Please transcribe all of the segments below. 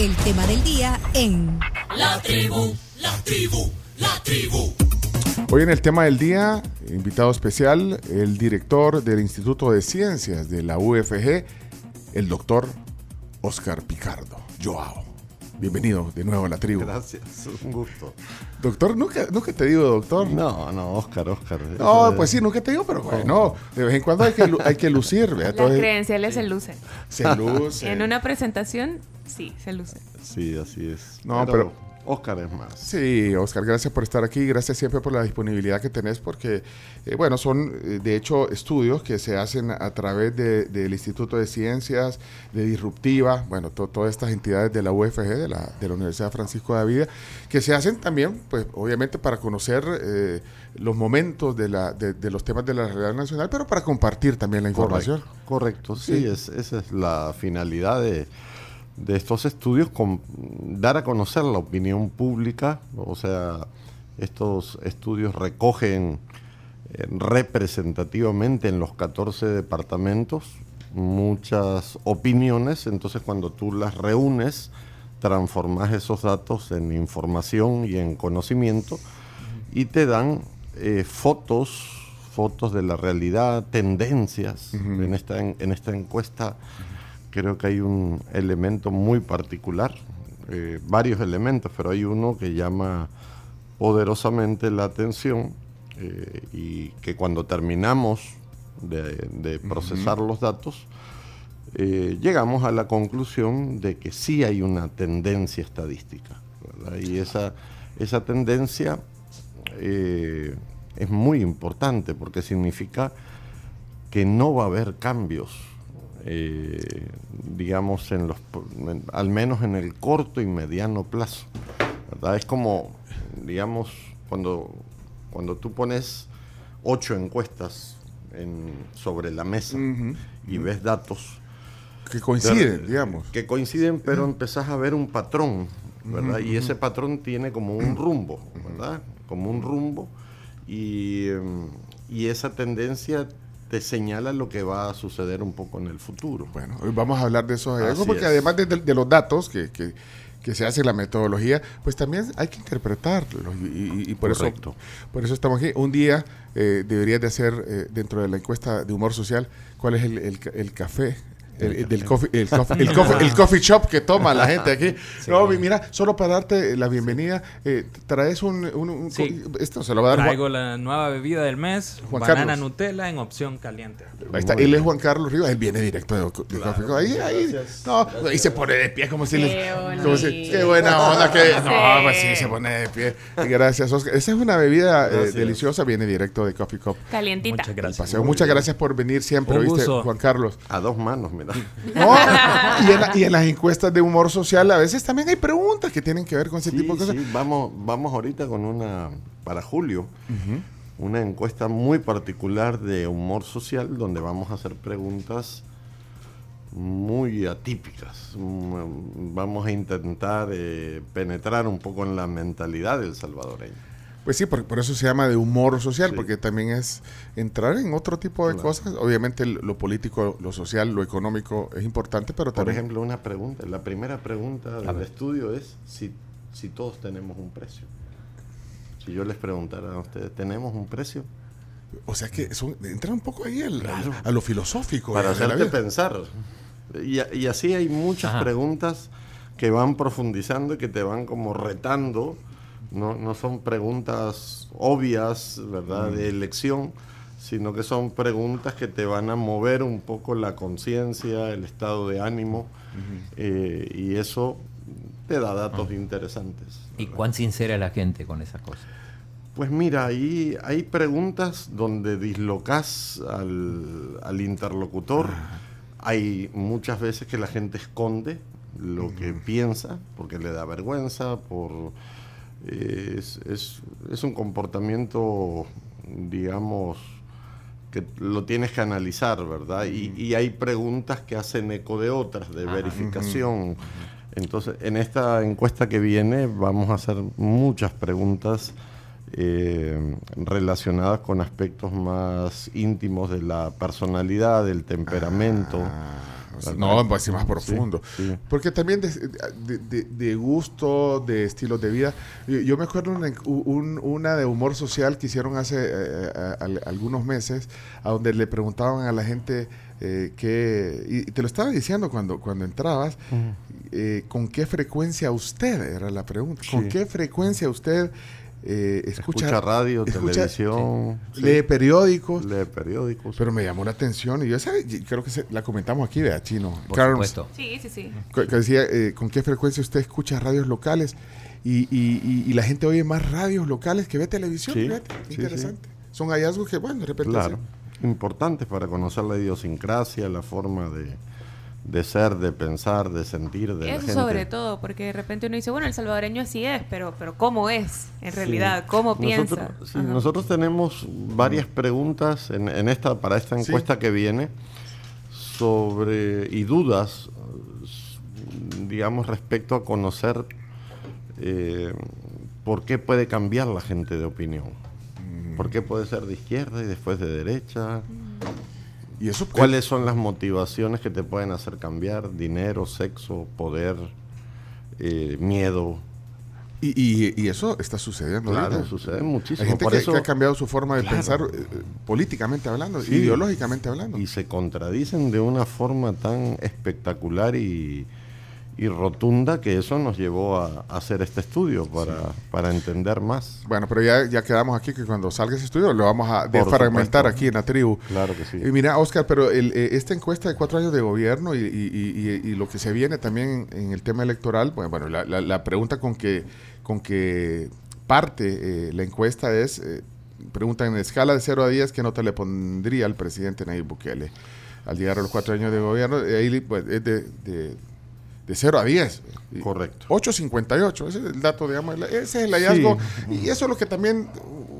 el tema del día en La tribu, la tribu, la tribu. Hoy en el tema del día, invitado especial, el director del Instituto de Ciencias de la UFG, el doctor Oscar Picardo. Joao. Bienvenido de nuevo a la tribu. Gracias, un gusto. Doctor, nunca, nunca te digo doctor. No, no, Oscar, Oscar. No, pues es- sí, nunca te digo, pero bueno, de vez en cuando hay que, hay que lucir. ¿verdad? Las Entonces, credenciales se lucen. se luce. En una presentación, sí, se lucen. Sí, así es. No, pero- Oscar es más. Sí, Oscar, gracias por estar aquí, gracias siempre por la disponibilidad que tenés, porque, eh, bueno, son eh, de hecho estudios que se hacen a través de- del Instituto de Ciencias, de Disruptiva, bueno, to- todas estas entidades de la UFG, de la, de la Universidad Francisco de Vida, que se hacen también, pues, obviamente para conocer eh, los momentos de, la, de, de los temas de la realidad nacional, pero para compartir también la información. Correcto, sí, Sí. Es, esa es la finalidad de, de estos estudios, con, dar a conocer la opinión pública, o sea, estos estudios recogen eh, representativamente en los 14 departamentos muchas opiniones, entonces cuando tú las reúnes, transformas esos datos en información y en conocimiento y te dan eh, fotos, fotos de la realidad, tendencias. en, esta, en esta encuesta creo que hay un elemento muy particular, eh, varios elementos, pero hay uno que llama poderosamente la atención eh, y que cuando terminamos de, de procesar los datos, eh, llegamos a la conclusión de que sí hay una tendencia estadística. ¿verdad? Y esa, esa tendencia es muy importante porque significa que no va a haber cambios, eh, digamos, en los, en- al menos en el corto y mediano plazo. ¿verdad? Es como, digamos, cuando, cuando tú pones ocho encuestas en- sobre la mesa Ujú. y ves datos Que coinciden, de- digamos. Que coinciden, pero empezás a ver un patrón, ¿verdad? Y ese patrón tiene como un rumbo, ¿verdad? Como un rumbo. Y, em, y esa tendencia te señala lo que va a suceder un poco en el futuro. Bueno, hoy vamos a hablar de esos hallazgos Así porque es. además de, de los datos que, que, que se hace la metodología, pues también hay que interpretarlos y, y- y por Correcto. eso por eso estamos aquí. Un día eh, deberías de hacer eh, dentro de la encuesta de humor social cuál es el, el café. El, el del coffee, el, coffee, el, coffee, el coffee shop que toma la gente aquí. No, mi- mira, solo para darte la bienvenida, eh, traes un, un- un- Sí. esto se lo va a dar Juan- Traigo la nueva bebida del mes, Juan banana Carlos. Nutella en opción caliente. Ahí está, Muy él es bien. Juan Carlos Rivas, él viene directo de, de Coffee Cup. Ahí, ahí, no, ahí se pone de pie como si Qué les- como si- qué buena onda que no, Sí. pues sí se pone de pie. Gracias, Oscar. Esa es una bebida eh, Gracias. deliciosa, viene directo de Coffee Cup. Calientita. Muchas gracias. paseo. Muchas gracias por venir siempre, ¿viste. Juan Carlos? A dos manos, mira. No, y, en la- y en las encuestas de humor social a veces también hay preguntas que tienen que ver con ese Sí, tipo de cosas. sí, vamos, vamos ahorita con una, para julio, una encuesta muy particular de humor social donde vamos a hacer preguntas muy atípicas. Mm, Vamos a intentar eh, penetrar un poco en la mentalidad del salvadoreño. Pues sí, por, por eso se llama de humor social, Sí. porque también es entrar en otro tipo de Claro. cosas. Obviamente el- lo político, lo social, lo económico es importante, pero Por también... ejemplo, una pregunta, la primera pregunta del estudio es si, si todos tenemos un precio. Si yo les preguntara a ustedes, ¿tenemos un precio? O sea que son, entra un poco ahí Claro. a lo filosófico. Para de la hacerte pensar. Y, y así hay muchas Ajá. preguntas que van profundizando y que te van como retando. No, no son preguntas obvias, ¿verdad?, de elección, sino que son preguntas que te van a mover un poco la conciencia, el estado de ánimo, eh, y eso te da datos interesantes. ¿Y cuán sincera es la gente con esas cosas? Pues mira, ahí hay preguntas donde dislocas al, al interlocutor. Hay muchas veces que la gente esconde lo que piensa porque le da vergüenza, por es, es- es un comportamiento, digamos, que lo tienes que analizar, ¿verdad? Y, y hay preguntas que hacen eco de otras, de verificación. Entonces, en esta encuesta que viene vamos a hacer muchas preguntas eh, relacionadas con aspectos más íntimos de la personalidad, del temperamento, No, pues sí, más profundo. sí. Porque también de, de- de- de gusto, de estilos de vida. Yo, me acuerdo una, un- una de humor social que hicieron hace eh, a- al- algunos meses, a donde le preguntaban a la gente eh, qué. Y te lo estaba diciendo cuando, cuando entrabas. eh, ¿Con qué frecuencia usted? Era la pregunta. ¿Con Sí. qué frecuencia usted eh, escucha, Escucha radio, escucha- televisión, sí, lee periódicos? lee periódicos. Pero me llamó la atención y yo esa- creo que se- la comentamos aquí, vea, Chino. Por Carms, supuesto. Sí, sí, sí. que que decía, eh, ¿con qué frecuencia usted escucha radios locales? Y, y- y- y la gente oye más radios locales que ve televisión. Sí, fíjate, sí, interesante. Son hallazgos que, bueno, de repente... Claro, importantes para conocer la idiosincrasia, la forma de, de ser, de pensar, de sentir de la Eso gente. sobre todo, porque de repente uno dice, bueno, el salvadoreño así es, pero, pero ¿cómo es en realidad? Sí. ¿Cómo piensa? Nosotros, sí, Ajá. nosotros tenemos varias preguntas en, en esta, para esta Sí. encuesta que viene sobre y dudas, digamos, respecto a conocer eh, por qué puede cambiar la gente de opinión. Mm. ¿Por qué puede ser de izquierda y después de derecha? Y eso, ¿Cuáles son las motivaciones que te pueden hacer cambiar? Dinero, sexo, poder, eh, miedo. Y, y- y eso está sucediendo. Claro, ahorita. sucede muchísimo. Hay gente Por que, eso- que ha cambiado su forma de Claro. pensar eh, políticamente hablando, Sí. ideológicamente hablando. y se contradicen de una forma tan espectacular y, y rotunda que eso nos llevó a, a hacer este estudio para, para entender más. Bueno, pero ya, ya quedamos aquí que cuando salga ese estudio lo vamos a Por fragmentar supuesto. aquí en la tribu. Claro que sí. Y mira, Oscar, pero el, eh, esta encuesta de cuatro años de gobierno y, y- y- lo que se viene también en, el tema electoral, pues, bueno, la, la- la pregunta con que, con que parte eh, la encuesta es, eh, preguntan en escala de 0 a 10, ¿qué nota le pondría al presidente Nayib Bukele al llegar a los cuatro años de gobierno? Y ahí pues, es de, de, de 0 a 10. Y Correcto. 8.58, ese es el dato, digamos, ese es el hallazgo. Sí. Y eso es lo que también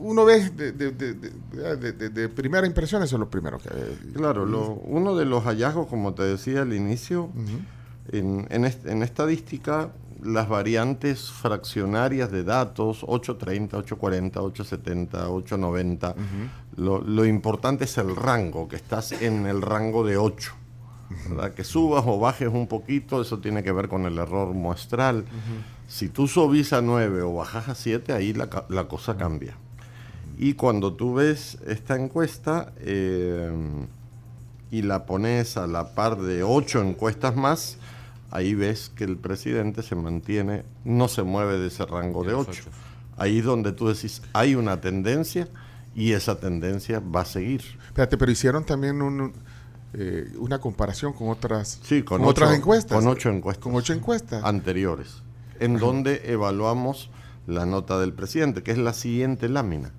uno ve de, primera impresión, eso es lo primero que... Claro, lo- uno de los hallazgos, como te decía al inicio, en, en est- en estadística, las variantes fraccionarias de datos, 830, 840, 870, 890, lo, lo importante es el rango, que estás en el rango de 8. ¿Verdad? Que subas o bajes un poquito, eso tiene que ver con el error muestral. Si tú subís a 9 o bajas a 7, ahí la, la cosa cambia. Y cuando tú ves esta encuesta eh, y la pones a la par de ocho encuestas más, ahí ves que el presidente se mantiene, no se mueve de ese rango de los ocho. ocho. Ahí es donde tú decís, hay una tendencia y esa tendencia va a seguir. Espérate, pero hicieron también un, eh, una comparación con otras, Sí, con, otras ocho- encuestas. Con ocho encuestas. Con ocho encuestas. Anteriores, en donde evaluamos la nota del presidente, que es la siguiente lámina.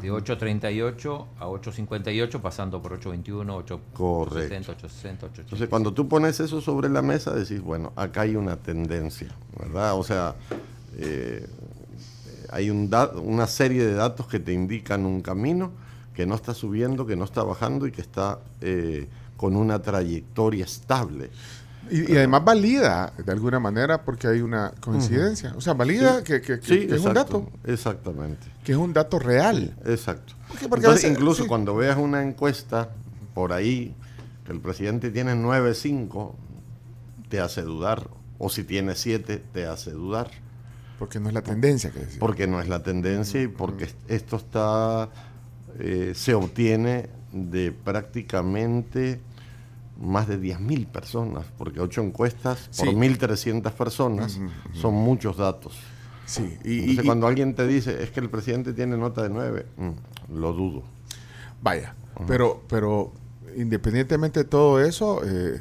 De 8.38 a 8.58, pasando por 8.21, 8.70, Correcto. 8.60, 8.80. Entonces, cuando tú pones eso sobre la mesa, decís, bueno, acá hay una tendencia, ¿verdad? O sea, eh, hay un da- una serie de datos que te indican un camino que no está subiendo, que no está bajando y que está eh, con una trayectoria estable. Y, y además valida de alguna manera porque hay una coincidencia. O sea, valida que, que- que- Sí, que es un dato, Exactamente. que es un dato real. Exacto. Porque- porque a Entonces, veces- incluso sí. cuando veas una encuesta por ahí, que el presidente tiene 9.5, te hace dudar. O si tiene 7, te hace dudar. Porque no es la tendencia que decía. Porque no es la tendencia y porque esto está eh, se obtiene de prácticamente más de 10.000 personas, porque ocho encuestas por Sí. 1.300 personas son muchos datos. Sí, y, Entonces, y- cuando alguien te dice, es que el presidente tiene nota de 9, lo dudo. vaya, pero, pero independientemente de todo eso, eh,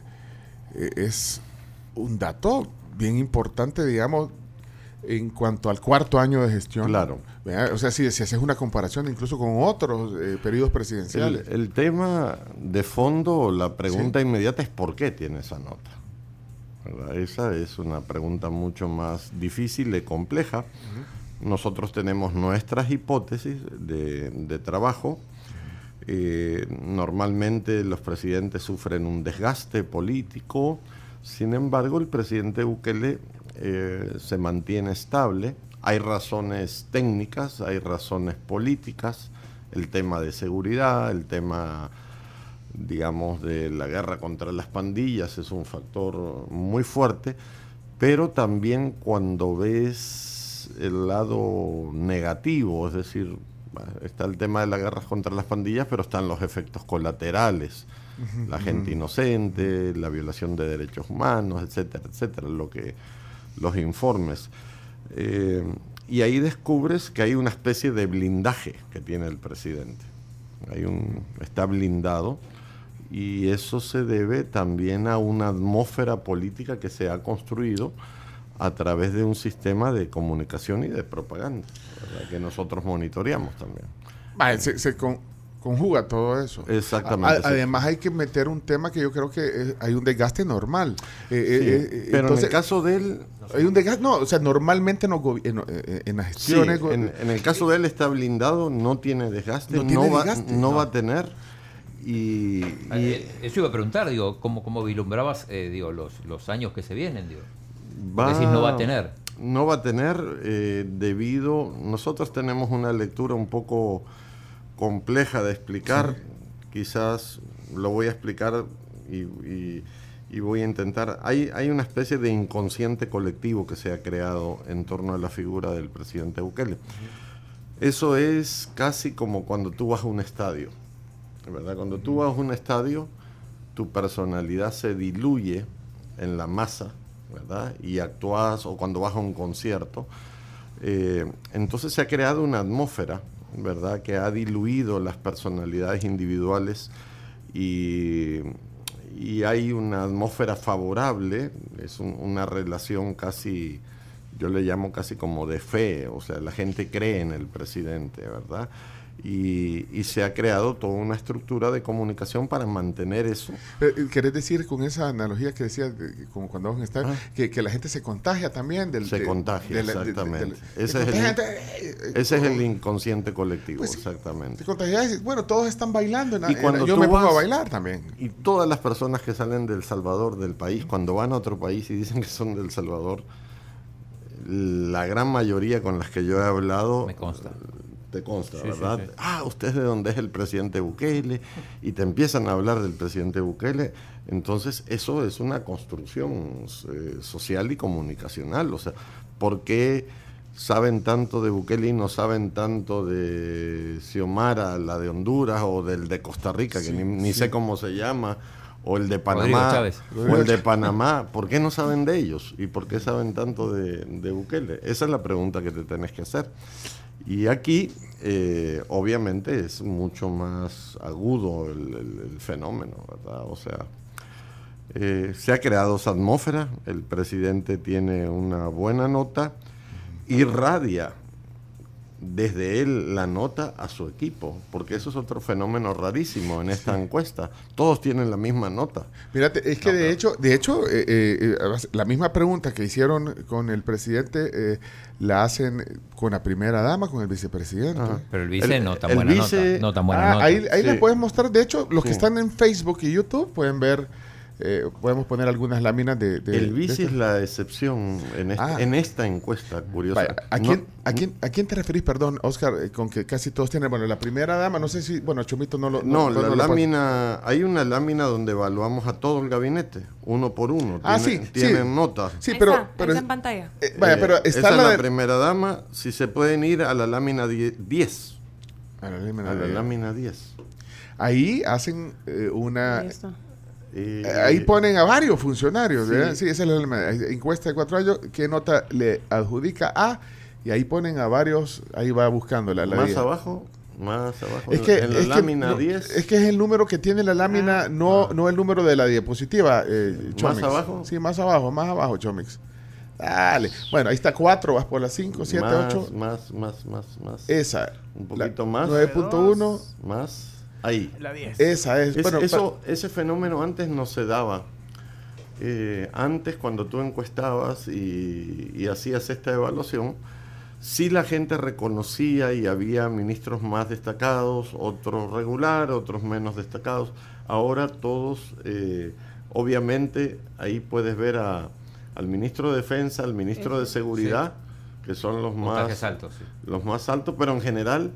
eh, es un dato bien importante, digamos, en cuanto al cuarto año de gestión. Claro. ¿verdad? O sea, si, si haces una comparación incluso con otros eh, periodos presidenciales. el tema de fondo, la pregunta inmediata es ¿por qué tiene esa nota? ¿Verdad? Esa es una pregunta mucho más difícil y compleja. Nosotros tenemos nuestras hipótesis de, de trabajo. Eh, normalmente los presidentes sufren un desgaste político, sin embargo el presidente Bukele eh, se mantiene estable. Hay razones técnicas, hay razones políticas, el tema de seguridad, el tema digamos, de la guerra contra las pandillas, es un factor muy fuerte, pero también cuando ves el lado negativo, es decir, está el tema de la guerra contra las pandillas, pero están los efectos colaterales, la gente inocente, la violación de derechos humanos, etcétera, etcétera, lo que los informes. Eh, y ahí descubres que hay una especie de blindaje que tiene el presidente. Hay un, está blindado y eso se debe también a una atmósfera política que se ha construido a través de un sistema de comunicación y de propaganda, que nosotros monitoreamos también. Conjuga todo eso. Exactamente. Además hay que meter un tema que yo creo que eh, hay un desgaste normal. Eh, eh, pero en el caso de él... Hay un desgaste, no, o sea, normalmente no en, en, las gestiones... en, el caso de él está blindado, no tiene desgaste, no, va, no, va a tener... Y, Eso iba a preguntar, digo, ¿cómo, cómo vislumbrabas digo, los, los años que se vienen? Digo? no va a tener. No va a tener debido... Nosotros tenemos una lectura un poco compleja de explicar. Quizás lo voy a explicar y, voy a intentar. Hay, hay una especie de inconsciente colectivo que se ha creado en torno a la figura del presidente Bukele. Eso es casi como cuando tú vas a un estadio. ¿verdad? Cuando tú vas a un estadio, tu personalidad se diluye en la masa, ¿verdad? Y actúas, o cuando vas a un concierto. Eh, entonces se ha creado una atmósfera ¿verdad? Que ha diluido las personalidades individuales y, hay una atmósfera favorable, es una relación casi, yo le llamo casi como de fe, o sea, la gente cree en el presidente, ¿verdad? Y, se ha creado toda una estructura de comunicación para mantener eso. Eh, ¿Querés decir con esa analogía que decías, como cuando vamos a estar, ah. que, la gente se contagia también? Del, se contagia, exactamente. ese, es el, ese es el inconsciente colectivo, pues exactamente. Se contagia, bueno, todos están bailando, y cuando yo me pongo a bailar también. Y todas las personas que salen del Salvador, del país, cuando van a otro país y dicen que son del Salvador, la gran mayoría con las que yo he hablado... Me consta te consta, ¿verdad? Ah, usted es de dónde es el presidente Bukele y te empiezan a hablar del presidente Bukele. Entonces, eso es una construcción eh, social y comunicacional. O sea, ¿por qué saben tanto de Bukele y no saben tanto de Xiomara, la de Honduras, o del de Costa Rica, que ni, sé cómo se llama? o el de Panamá, o el de Panamá, ¿por qué no saben de ellos? ¿Y por qué saben tanto de, de Bukele? Esa es la pregunta que te tenés que hacer. Y aquí, eh, obviamente, es mucho más agudo el, fenómeno, ¿verdad? O sea, eh, se ha creado esa atmósfera, el presidente tiene una buena nota, irradia desde él la nota a su equipo, porque eso es otro fenómeno rarísimo en esta encuesta. Todos tienen la misma nota. Mírate, es que de hecho, de hecho, eh, la misma pregunta que hicieron con el presidente la hacen con la primera dama, con el vicepresidente. Pero el vice no tan buena nota. No tan buena ah, nota. Ahí, ahí le pueden mostrar, de hecho, los que están en Facebook y YouTube pueden ver eh, podemos poner algunas láminas de... el vice es la excepción en esta, ah. en esta encuesta, curiosa. ¿a, quién, a, quién, ¿A quién te referís, perdón, Oscar, eh, con que casi todos tienen... Bueno, la primera dama, no sé si... Bueno, Chomito no lo... No, la lámina... hay una lámina donde evaluamos a todo el gabinete, uno por uno. Ah, sí. Tienen notas. Sí, pero... pero está en pantalla. Eh, vaya, pero está la, la primera dama, si se pueden ir a la lámina 10. A la lámina, a la lámina 10. Ahí hacen una... Eh, ahí ponen a varios funcionarios, sí. esa es la encuesta de cuatro años, qué nota le adjudica a, y ahí ponen a varios, ahí va buscando la, Más abajo, más abajo, es que, en la lámina 10. Es que es el número que tiene la lámina, ah, no, ah. no el número de la diapositiva. Eh, ¿Más abajo? Sí, más abajo, más abajo, Chomix. Dale. Bueno, ahí está 4, vas por la 5, 7, 8. Más, más, más, más. Esa. Un poquito más. 9.1. Más. Ahí. La 10. Esa es. bueno, eso, ese fenómeno antes no se daba. Eh, antes, cuando tú encuestabas y, hacías esta evaluación, sí la gente reconocía y había ministros más destacados, otros regular, otros menos destacados. Ahora todos, eh, obviamente, ahí puedes ver a, al ministro de Defensa, al ministro de Seguridad, que son los más altos, los más altos, pero en general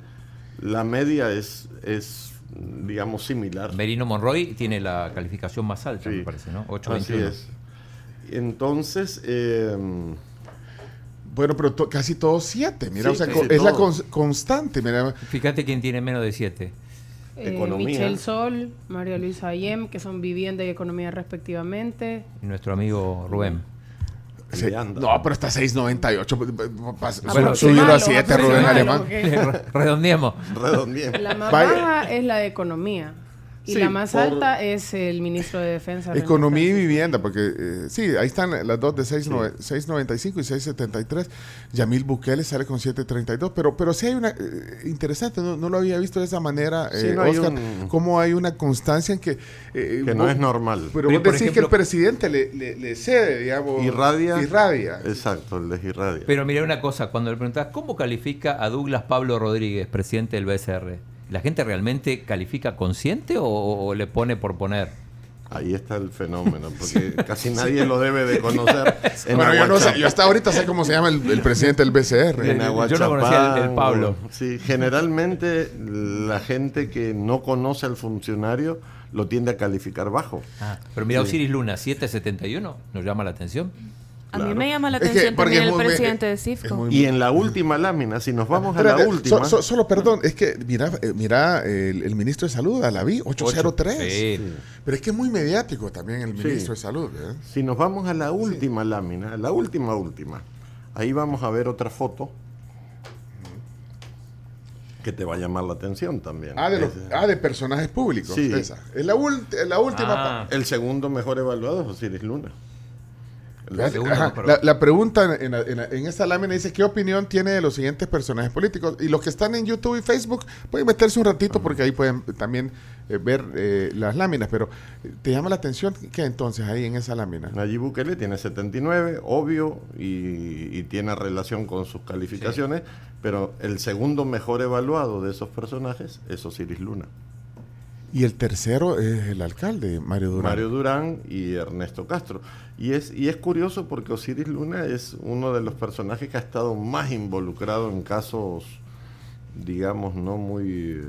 la media es, es digamos, similar. Merino Monroy tiene la calificación más alta, Sí. me parece, ¿no? Así 821. es. Entonces, eh, Bueno, pero to- casi todos siete. Mira, Sí, o sea, es la cons- constante. Mira, Fíjate quién tiene menos de 7. Eh, Economía. Michelle Sol, María Luisa Ayem, que son vivienda y economía respectivamente. Y nuestro amigo Rubén. Sí. Leandro. no, pero está 6.98. pas- Bueno, subido a Aproximalo, 7, Rubén Alemán. Redondeemos. redondeemos. La más baja es la de economía. Y Sí, la más por- alta es el ministro de Defensa. Economía y vivienda, porque eh, sí, ahí están las dos de 6.9 6.95 y 6.73. Yamil Bukele sale con 7.32, pero, pero sí hay una... eh, interesante, no, no lo había visto de esa manera, Sí, eh, no hay Oscar, un- cómo hay una constancia en que... eh, Que no es normal. Pero Pero, vos por decís que ejemplo- el presidente le, le, le cede, digamos... Irradia. Irradia. Exacto, de Irradia. Pero mira una cosa, cuando le preguntas, ¿cómo califica a Douglas Pablo Rodríguez, presidente del BCR? ¿La gente realmente califica consciente o, o le pone por poner? Ahí está el fenómeno, porque casi nadie lo debe de conocer. En bueno, yo, no sé, yo hasta ahorita sé cómo se llama el, el presidente del BCR. en Yo no conocía el- Pablo. o- Sí, generalmente la gente que no conoce al funcionario lo tiende a calificar bajo. Pero mira, Osiris Luna, 771, nos llama la atención. A mí me llama la Es que- atención porque también el muy- presidente de CIFCO. muy- Y en la última lámina, si nos vamos a Espérate, la última, so- so- solo perdón, es que mira, eh, mira el, el ministro de Salud, Alaví, 803. Sí. Pero es que es muy mediático también el Sí. ministro de Salud. ¿eh? si nos vamos a la última lámina, la última última, ahí vamos a ver otra foto que te va a llamar la atención también. Ah, de, los- Es- ah, de personajes públicos. Sí. Esa. Es la, la última. Ah, El segundo mejor evaluado es Osiris Luna. Ajá, la, la pregunta en, en en esa lámina dice: ¿Qué opinión tiene de los siguientes personajes políticos? Y los que están en YouTube y Facebook pueden meterse un ratito porque ahí pueden también eh, ver eh, las láminas. Pero eh, ¿te llama la atención qué entonces ahí en esa lámina? Nayib Bukele tiene 79, obvio, y, y tiene relación con sus calificaciones, pero el segundo mejor evaluado de esos personajes es Osiris Luna. Y el tercero es el alcalde, Mario Durán. Mario Durán y Ernesto Castro. Y es, y es curioso porque Osiris Luna es uno de los personajes que ha estado más involucrado en casos, digamos, no muy eh,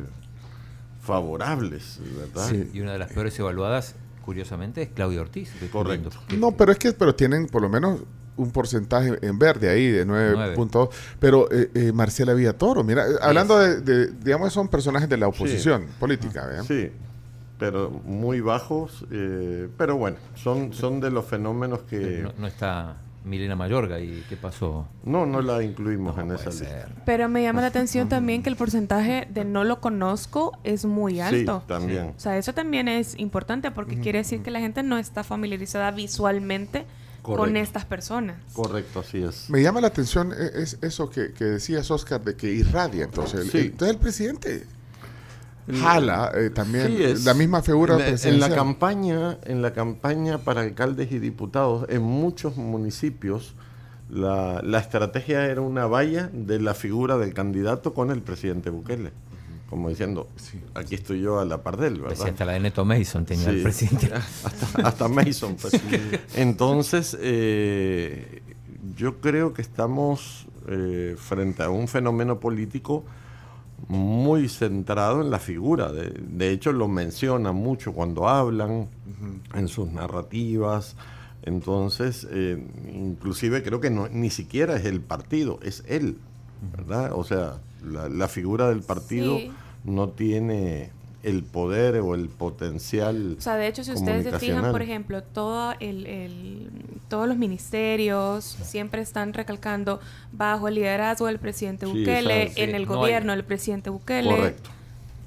favorables, ¿verdad? Sí. Y una de las peores evaluadas, curiosamente, es Claudio Ortiz. Correcto. Que- No, pero es que pero tienen por lo menos un porcentaje en verde ahí de 9.2. Pero eh, eh, Marcela Villatoro, mira, eh, hablando de, de, digamos, son personajes de la oposición política, ¿vean? Sí, pero muy bajos, eh, pero bueno, son, son de los fenómenos que... No, no está Milena Mayorga y qué pasó. No, no la incluimos en esa lista. Pero me llama la atención también que el porcentaje de no lo conozco es muy alto. Sí, también. O sea, eso también es importante porque quiere decir que la gente no está familiarizada visualmente con Correcto. estas personas. Correcto, así es. Me llama la atención eh, es eso que, que decías, Oscar, de que irradia. Entonces, el, Sí. el- entonces el presidente jala eh, también Sí, es- la misma figura en la- en la presidencial. campaña en la campaña para alcaldes y diputados en muchos municipios la, la estrategia era una valla de la figura del candidato con el presidente Bukele como diciendo aquí estoy yo a la par de él sí, ¿verdad? hasta la de Neto Mason tenía Sí. el presidente. hasta, hasta Mason pues. entonces eh, yo creo que estamos eh, frente a un fenómeno político muy centrado en la figura. De, de hecho, lo menciona mucho cuando hablan, en sus narrativas. Entonces, eh, inclusive creo que no, ni siquiera es el partido, es él, ¿verdad? O sea, la, la figura del partido Sí. no tiene el poder o el potencial. O sea, de hecho, si ustedes se fijan, por ejemplo, todo el, el- todos los ministerios siempre están recalcando bajo el liderazgo del presidente Sí, Bukele, en Sí, el no gobierno del presidente Bukele. Correcto.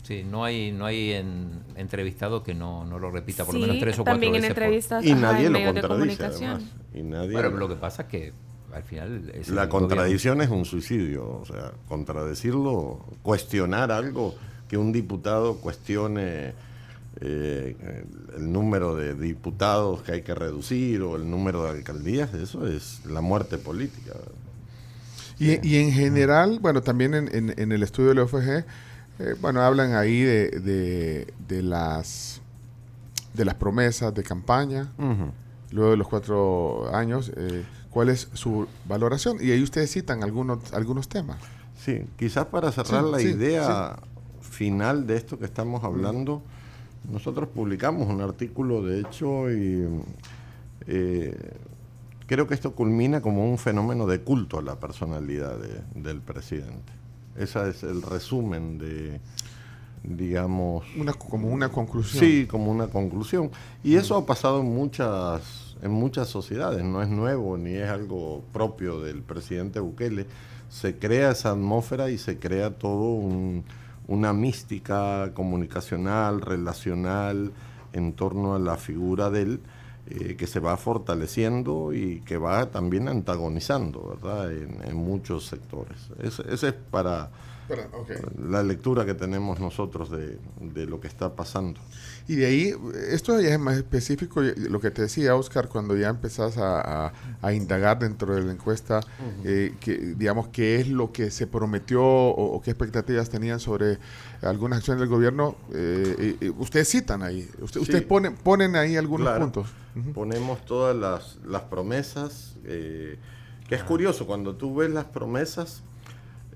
Sí, no hay, no hay en, entrevistado que no, no lo repita por lo Sí, menos tres o cuatro también en veces por- entrevistas Y ajá, nadie en lo medios de contradice, comunicación. además. Y nadie Bueno, lo- lo que pasa es que al final es La contradicción es un suicidio, o sea, contradecirlo, cuestionar algo, que un diputado cuestione eh, el número de diputados que hay que reducir o el número de alcaldías, eso es la muerte política. Y, y en general, bueno, también en, en- en el estudio del OFG, eh, bueno, hablan ahí de, de, de las de las promesas de campaña, luego de los cuatro años, eh, cuál es su valoración. Y ahí ustedes citan algunos, algunos temas. Sí, quizás para cerrar Sí, la sí, idea final de esto que estamos hablando, nosotros publicamos un artículo, de hecho, y eh, creo que esto culmina como un fenómeno de culto a la personalidad de- del presidente. Ese es el resumen de, digamos... Una, como una conclusión. Sí, como una conclusión. Y eso ha pasado en muchas, en muchas sociedades, no es nuevo ni es algo propio del presidente Bukele. Se crea esa atmósfera y se crea todo un- una mística comunicacional, relacional, en torno a la figura de él, eh, que se va fortaleciendo y que va también antagonizando, ¿verdad?, en, muchos sectores. Ese es para La lectura que tenemos nosotros de, de lo que está pasando. Y de ahí, esto ya es más específico, lo que te decía Oscar, cuando ya empezás a, a- a indagar dentro de la encuesta, eh, que, digamos, qué es lo que se prometió o, o qué expectativas tenían sobre algunas acciones del gobierno, eh, eh, ustedes citan ahí, usted- Sí. ustedes ponen, ponen ahí algunos Claro. puntos. Ponemos todas las, las promesas, que es curioso, cuando tú ves las promesas,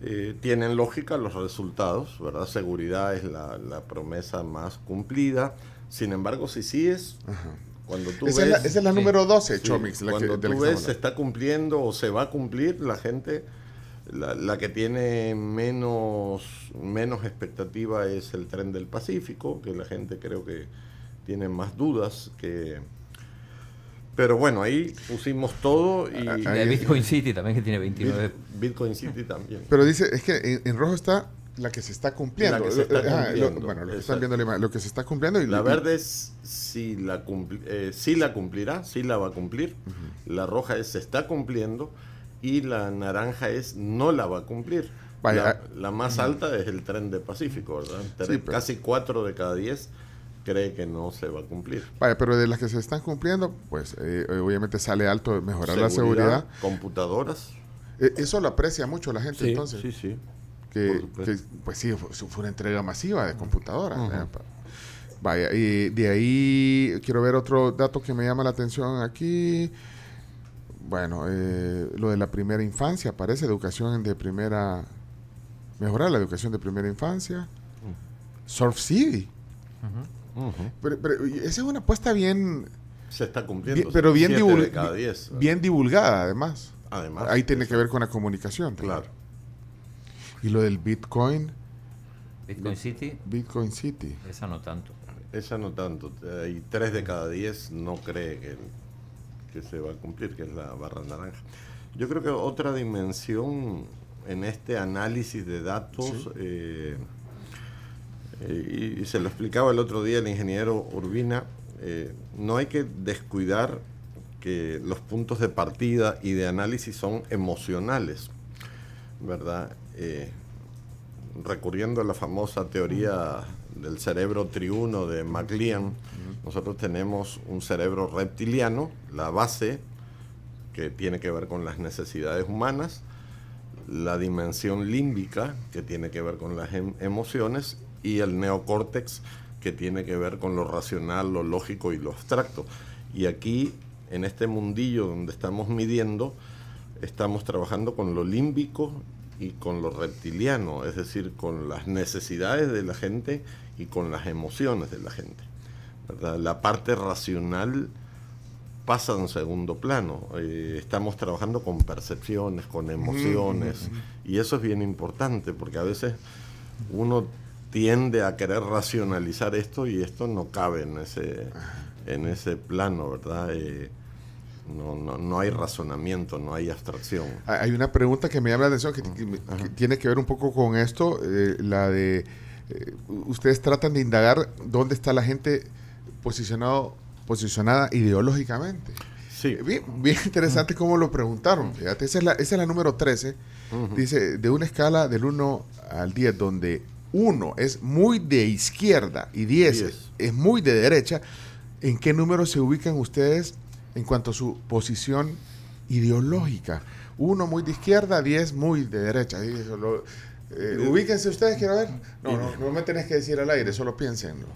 eh, tienen lógica los resultados, ¿verdad? Seguridad es la, la promesa más cumplida, sin embargo, si sigues, cuando tú Esa, ves... es la, esa es la sí, número 12, Sí, Chomix. la que- cuando tú ves se está cumpliendo o se va a cumplir, la gente, la, la que tiene menos, menos expectativa es el tren del Pacífico, que la gente creo que tiene más dudas que... Pero bueno, ahí pusimos todo y Ah, Y de Bitcoin City también que tiene 29. Bit- Bitcoin City también. Pero dice, es que en, en rojo está la que se está cumpliendo. La que se está Ajá, lo- cumpliendo, bueno, lo que están viendo la lo que se está cumpliendo. Y, La verde es si la, cumpli- eh, sí la cumplirá, sí la va a cumplir. La roja es se está cumpliendo y la naranja es no la va a cumplir. Vaya, la, ah, la más alta es el tren de Pacífico, ¿verdad? Sí, pero- Casi 4 de cada 10 cree que no se va a cumplir. Vaya, pero de las que se están cumpliendo, pues eh, obviamente sale alto mejorar la seguridad. Computadoras. Eh, eso lo aprecia mucho la gente Sí, entonces. sí, sí. que, pues sí, fue, fue una entrega masiva de computadoras. ¿eh? Vaya, y de ahí quiero ver otro dato que me llama la atención aquí. Bueno, eh, lo de la primera infancia, parece educación de primera, mejorar la educación de primera infancia. Surf City. Pero, pero esa es una apuesta bien, Se está cumpliendo. bien- pero bien, cada 10. bien divulgada además. Además. Ahí tiene que ver con la comunicación. también. Claro. Y lo del Bitcoin, Bitcoin City, Bitcoin City. esa no tanto. Esa no tanto. Hay 3 de cada 10 no cree que, que se va a cumplir, que es la barra naranja. Yo creo que otra dimensión en este análisis de datos, eh, eh, y, y se lo explicaba el otro día el ingeniero Urbina, eh, no hay que descuidar que los puntos de partida y de análisis son emocionales, ¿verdad? Eh, recurriendo a la famosa teoría del cerebro triuno de MacLean, nosotros tenemos un cerebro reptiliano, la base, que tiene que ver con las necesidades humanas, la dimensión límbica, que tiene que ver con las em- emociones, y el neocórtex, que tiene que ver con lo racional, lo lógico y lo abstracto. Y aquí, en este mundillo donde estamos midiendo, estamos trabajando con lo límbico y con lo reptiliano, es decir, con las necesidades de la gente y con las emociones de la gente. ¿verdad? La parte racional pasa en segundo plano. Eh, estamos trabajando con percepciones, con emociones, y eso es bien importante, porque a veces uno tiende a querer racionalizar esto y esto no cabe en ese, en ese plano, ¿verdad? Eh, no, no, no hay razonamiento, no hay abstracción. Hay hay una pregunta que me llama la atención que, que me- que tiene que ver un poco con esto, eh, la de eh, ustedes tratan de indagar dónde está la gente posicionado posicionada ideológicamente. Sí. Bien, bien interesante cómo lo preguntaron. Fíjate, esa es la, esa es la número 13. Dice, de una escala del 1 al 10, donde 1 es muy de izquierda y 10 Diez. es muy de derecha, ¿en qué número se ubican ustedes en cuanto a su posición ideológica? 1 muy de izquierda, 10 muy de derecha. Eso lo- Eh, ubíquense ustedes, quiero ver. No, no, no me tenés que decir al aire, solo piénsenlo.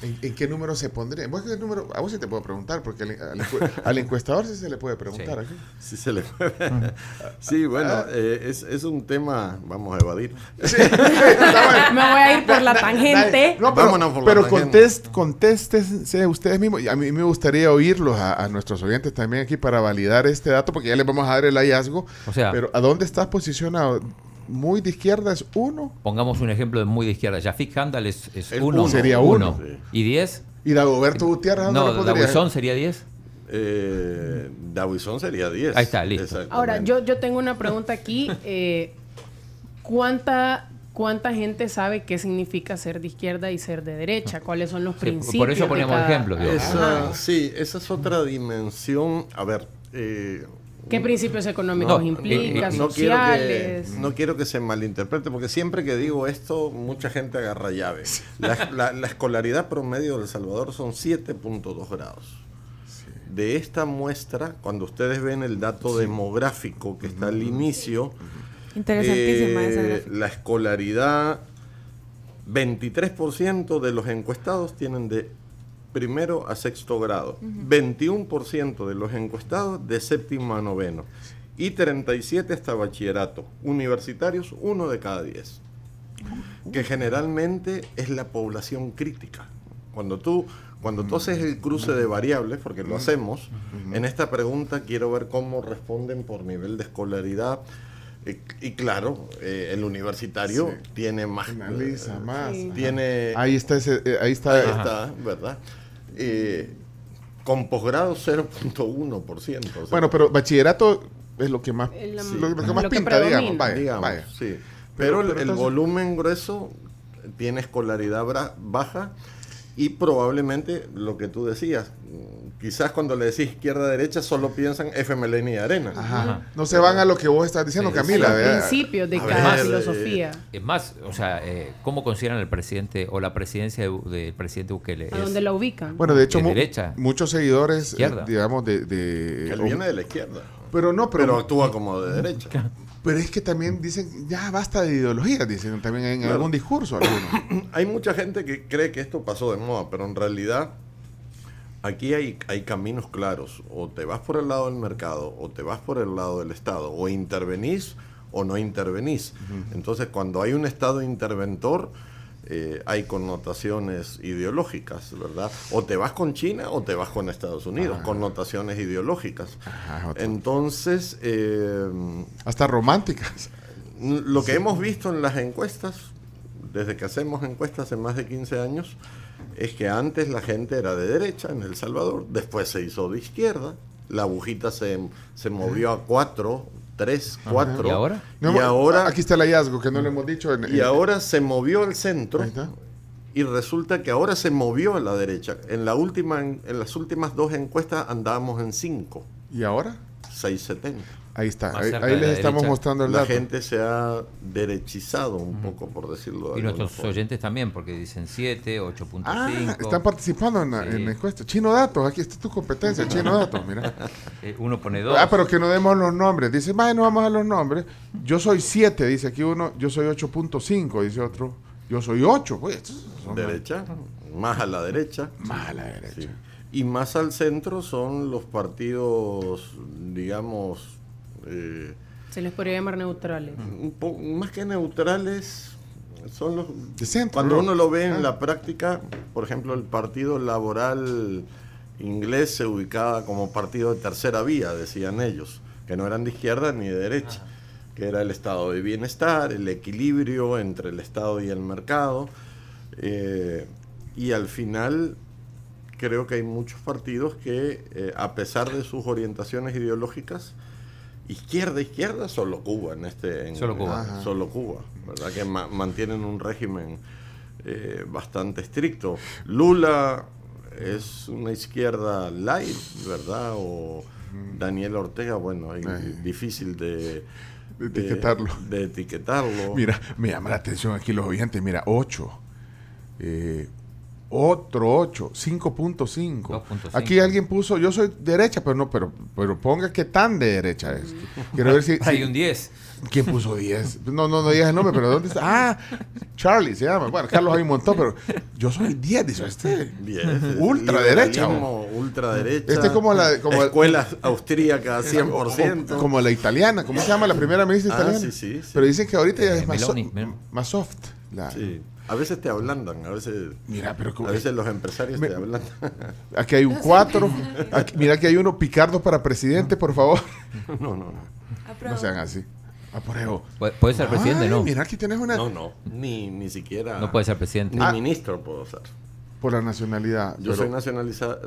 ¿En, en qué número se pondría? ¿Vos qué número? A vos sí te puedo preguntar, porque al, al encu- al encuestador sí se le puede preguntar aquí. Sí, se le puede. Sí, bueno, eh, es, es un tema, vamos a evadir. Me voy a ir por la tangente. No, pero, Vámonos por la pero tangente. contest, contéstense ustedes mismos. Y a mí me gustaría oírlos a, a nuestros oyentes también aquí para validar este dato, porque ya les vamos a dar el hallazgo. O sea- pero ¿a dónde estás posicionado? Muy de izquierda es uno. Pongamos un ejemplo de muy de izquierda. Jafik Handal es, es uno. uno. Sería uno. Sí. ¿Y 10? Y Dagoberto Gutiérrez, ¿a ¿dónde No? Dawison sería 10. Eh, Dawison sería 10. Ahí está, listo. Ahora, yo, yo tengo una pregunta aquí. eh, ¿cuánta, ¿Cuánta gente sabe qué significa ser de izquierda y ser de derecha? ¿Cuáles son los Sí, principios? por eso de poníamos cada- ejemplos. Esa, sí, esa es otra dimensión. A ver, eh, ¿Qué principios económicos No, implica? eh, no quiero, que, sociales. no quiero que se malinterprete, porque siempre que digo esto, mucha gente agarra llave. La, la- la escolaridad promedio de El Salvador son 7.2 grados. De esta muestra, cuando ustedes ven el dato demográfico que está al inicio, Interesantísima eh, esa gráfica. la escolaridad, 23% de los encuestados tienen de primero a sexto grado, 21% de los encuestados de séptimo a noveno y 37 hasta bachillerato. Universitarios, uno de cada 10. Que generalmente es la población crítica. Cuando tú, cuando tú haces el cruce de variables, porque lo hacemos, en esta pregunta quiero ver cómo responden por nivel de escolaridad. Eh, Y, claro, eh, el universitario Sí. tiene más. Analiza más. Sí. Tiene. Ahí está ese, eh, ahí está. Ahí está, ¿verdad? Eh, con posgrado 0.1%. o sea, Bueno, pero bachillerato es lo que más, Es la- lo, lo que Lo más que pinta, digamos. Vaya, digamos, vaya. sí. Pero- Pero, el- pero el entonces- volumen grueso tiene escolaridad baja y probablemente lo que tú decías, quizás cuando le decís izquierda-derecha solo piensan FMLN y Arena. Ajá. No se van a lo que vos estás diciendo, Sí, Camila. principios de A cada ver, filosofía. Es más, o sea, eh, ¿cómo consideran el presidente o la presidencia de- del presidente Bukele? ¿A dónde la ubican? Bueno, de hecho, ¿De mu- derecha? muchos seguidores, eh, digamos, de... Que de él viene de la izquierda, pero no, pero, pero actúa como de derecha. Pero es que también dicen, ya basta de ideologías, dicen también en Claro. algún discurso algunos. Hay mucha gente que cree que esto pasó de moda, pero en realidad aquí hay, hay caminos claros. O te vas por el lado del mercado, o te vas por el lado del Estado, o intervenís o no intervenís. Entonces, cuando hay un Estado interventor, eh, hay connotaciones ideológicas, ¿verdad? O te vas con China o te vas con Estados Unidos, connotaciones ideológicas. Ajá. Entonces, eh, Hasta románticas. Lo que hemos visto en las encuestas, desde que hacemos encuestas hace más de 15 años, es que antes la gente era de derecha en El Salvador, después se hizo de izquierda, la agujita se, se movió a 4, 3, 4. ¿Y ahora? No, y ahora, Aquí está el hallazgo, que no lo hemos dicho. En, y en- ahora se movió al centro Ahí está. y resulta que ahora se movió a la derecha. En, la última, en las últimas dos encuestas andábamos en 5, ¿Y ahora? 670. Ahí está. Ahí, la les estamos derecha. mostrando el La dato. gente se ha derechizado un poco, por decirlo de Y nuestros forma. oyentes también, porque dicen 7, 8.5. Ah, están participando en la, Sí. en la encuesta. Chino Datos, aquí está tu competencia, Chino Datos, mira. Eh, uno pone 2. Ah, pero que no demos los nombres. Dice, vaya, no vamos a los nombres. Yo soy 7, dice aquí uno. Yo soy 8.5, dice otro. Yo soy 8. Pues, derecha, más a la derecha. Más a la derecha. sí. Y más al centro son los partidos, digamos, eh, Se les podría llamar neutrales. un po- más que neutrales, son los... De centro, Cuando ¿no? uno lo ve en Ah. la práctica, por ejemplo, el Partido Laboral inglés se ubicaba como partido de tercera vía, decían ellos, que no eran de izquierda ni de derecha, que era el estado de bienestar, el equilibrio entre el Estado y el mercado. eh, y al final creo que hay muchos partidos que, eh, a pesar de sus orientaciones ideológicas, izquierda, izquierda, solo Cuba en este... en- Solo Cuba. Solo Cuba, ¿verdad? Que ma- mantienen un régimen eh, bastante estricto. Lula es una izquierda light, ¿verdad? O Daniel Ortega, bueno, difícil de, De etiquetarlo. De, etiquetarlo. Mira, me llama la atención aquí los oyentes. Mira, 8. Otro 8, 5.5. 2.5. Aquí alguien puso, yo soy derecha, pero no, pero, pero ponga qué tan de derecha es. Quiero ver si, Hay si- un 10. ¿Quién puso 10? No, no, no digas el nombre, pero ¿dónde está? Ah, Charlie se llama. Bueno, Carlos hay un montón, pero yo soy 10, dice este. Bien, Ultraderecha, liberalismo, Ultraderecha. Este es como la- como- Escuela austríaca 100%. Como la italiana, ¿cómo se llama la primera ministra Ah, italiana? sí, sí, sí. Pero dicen que ahorita ya es más, so- más soft. la- Sí. A veces te ablandan, a veces, Mira, pero a veces los empresarios Me- te ablandan. Aquí hay un 4. mira que hay uno Picardo para presidente, por favor. no, no, no. No sean así. Apruebo. Puede, puede ser presidente, Ay, ¿no? Mira, aquí tienes una. No, no. Ni, ni siquiera. No puede ser presidente. Ni Ah. ministro puedo ser. Por la nacionalidad. Yo pero- soy nacionalizada,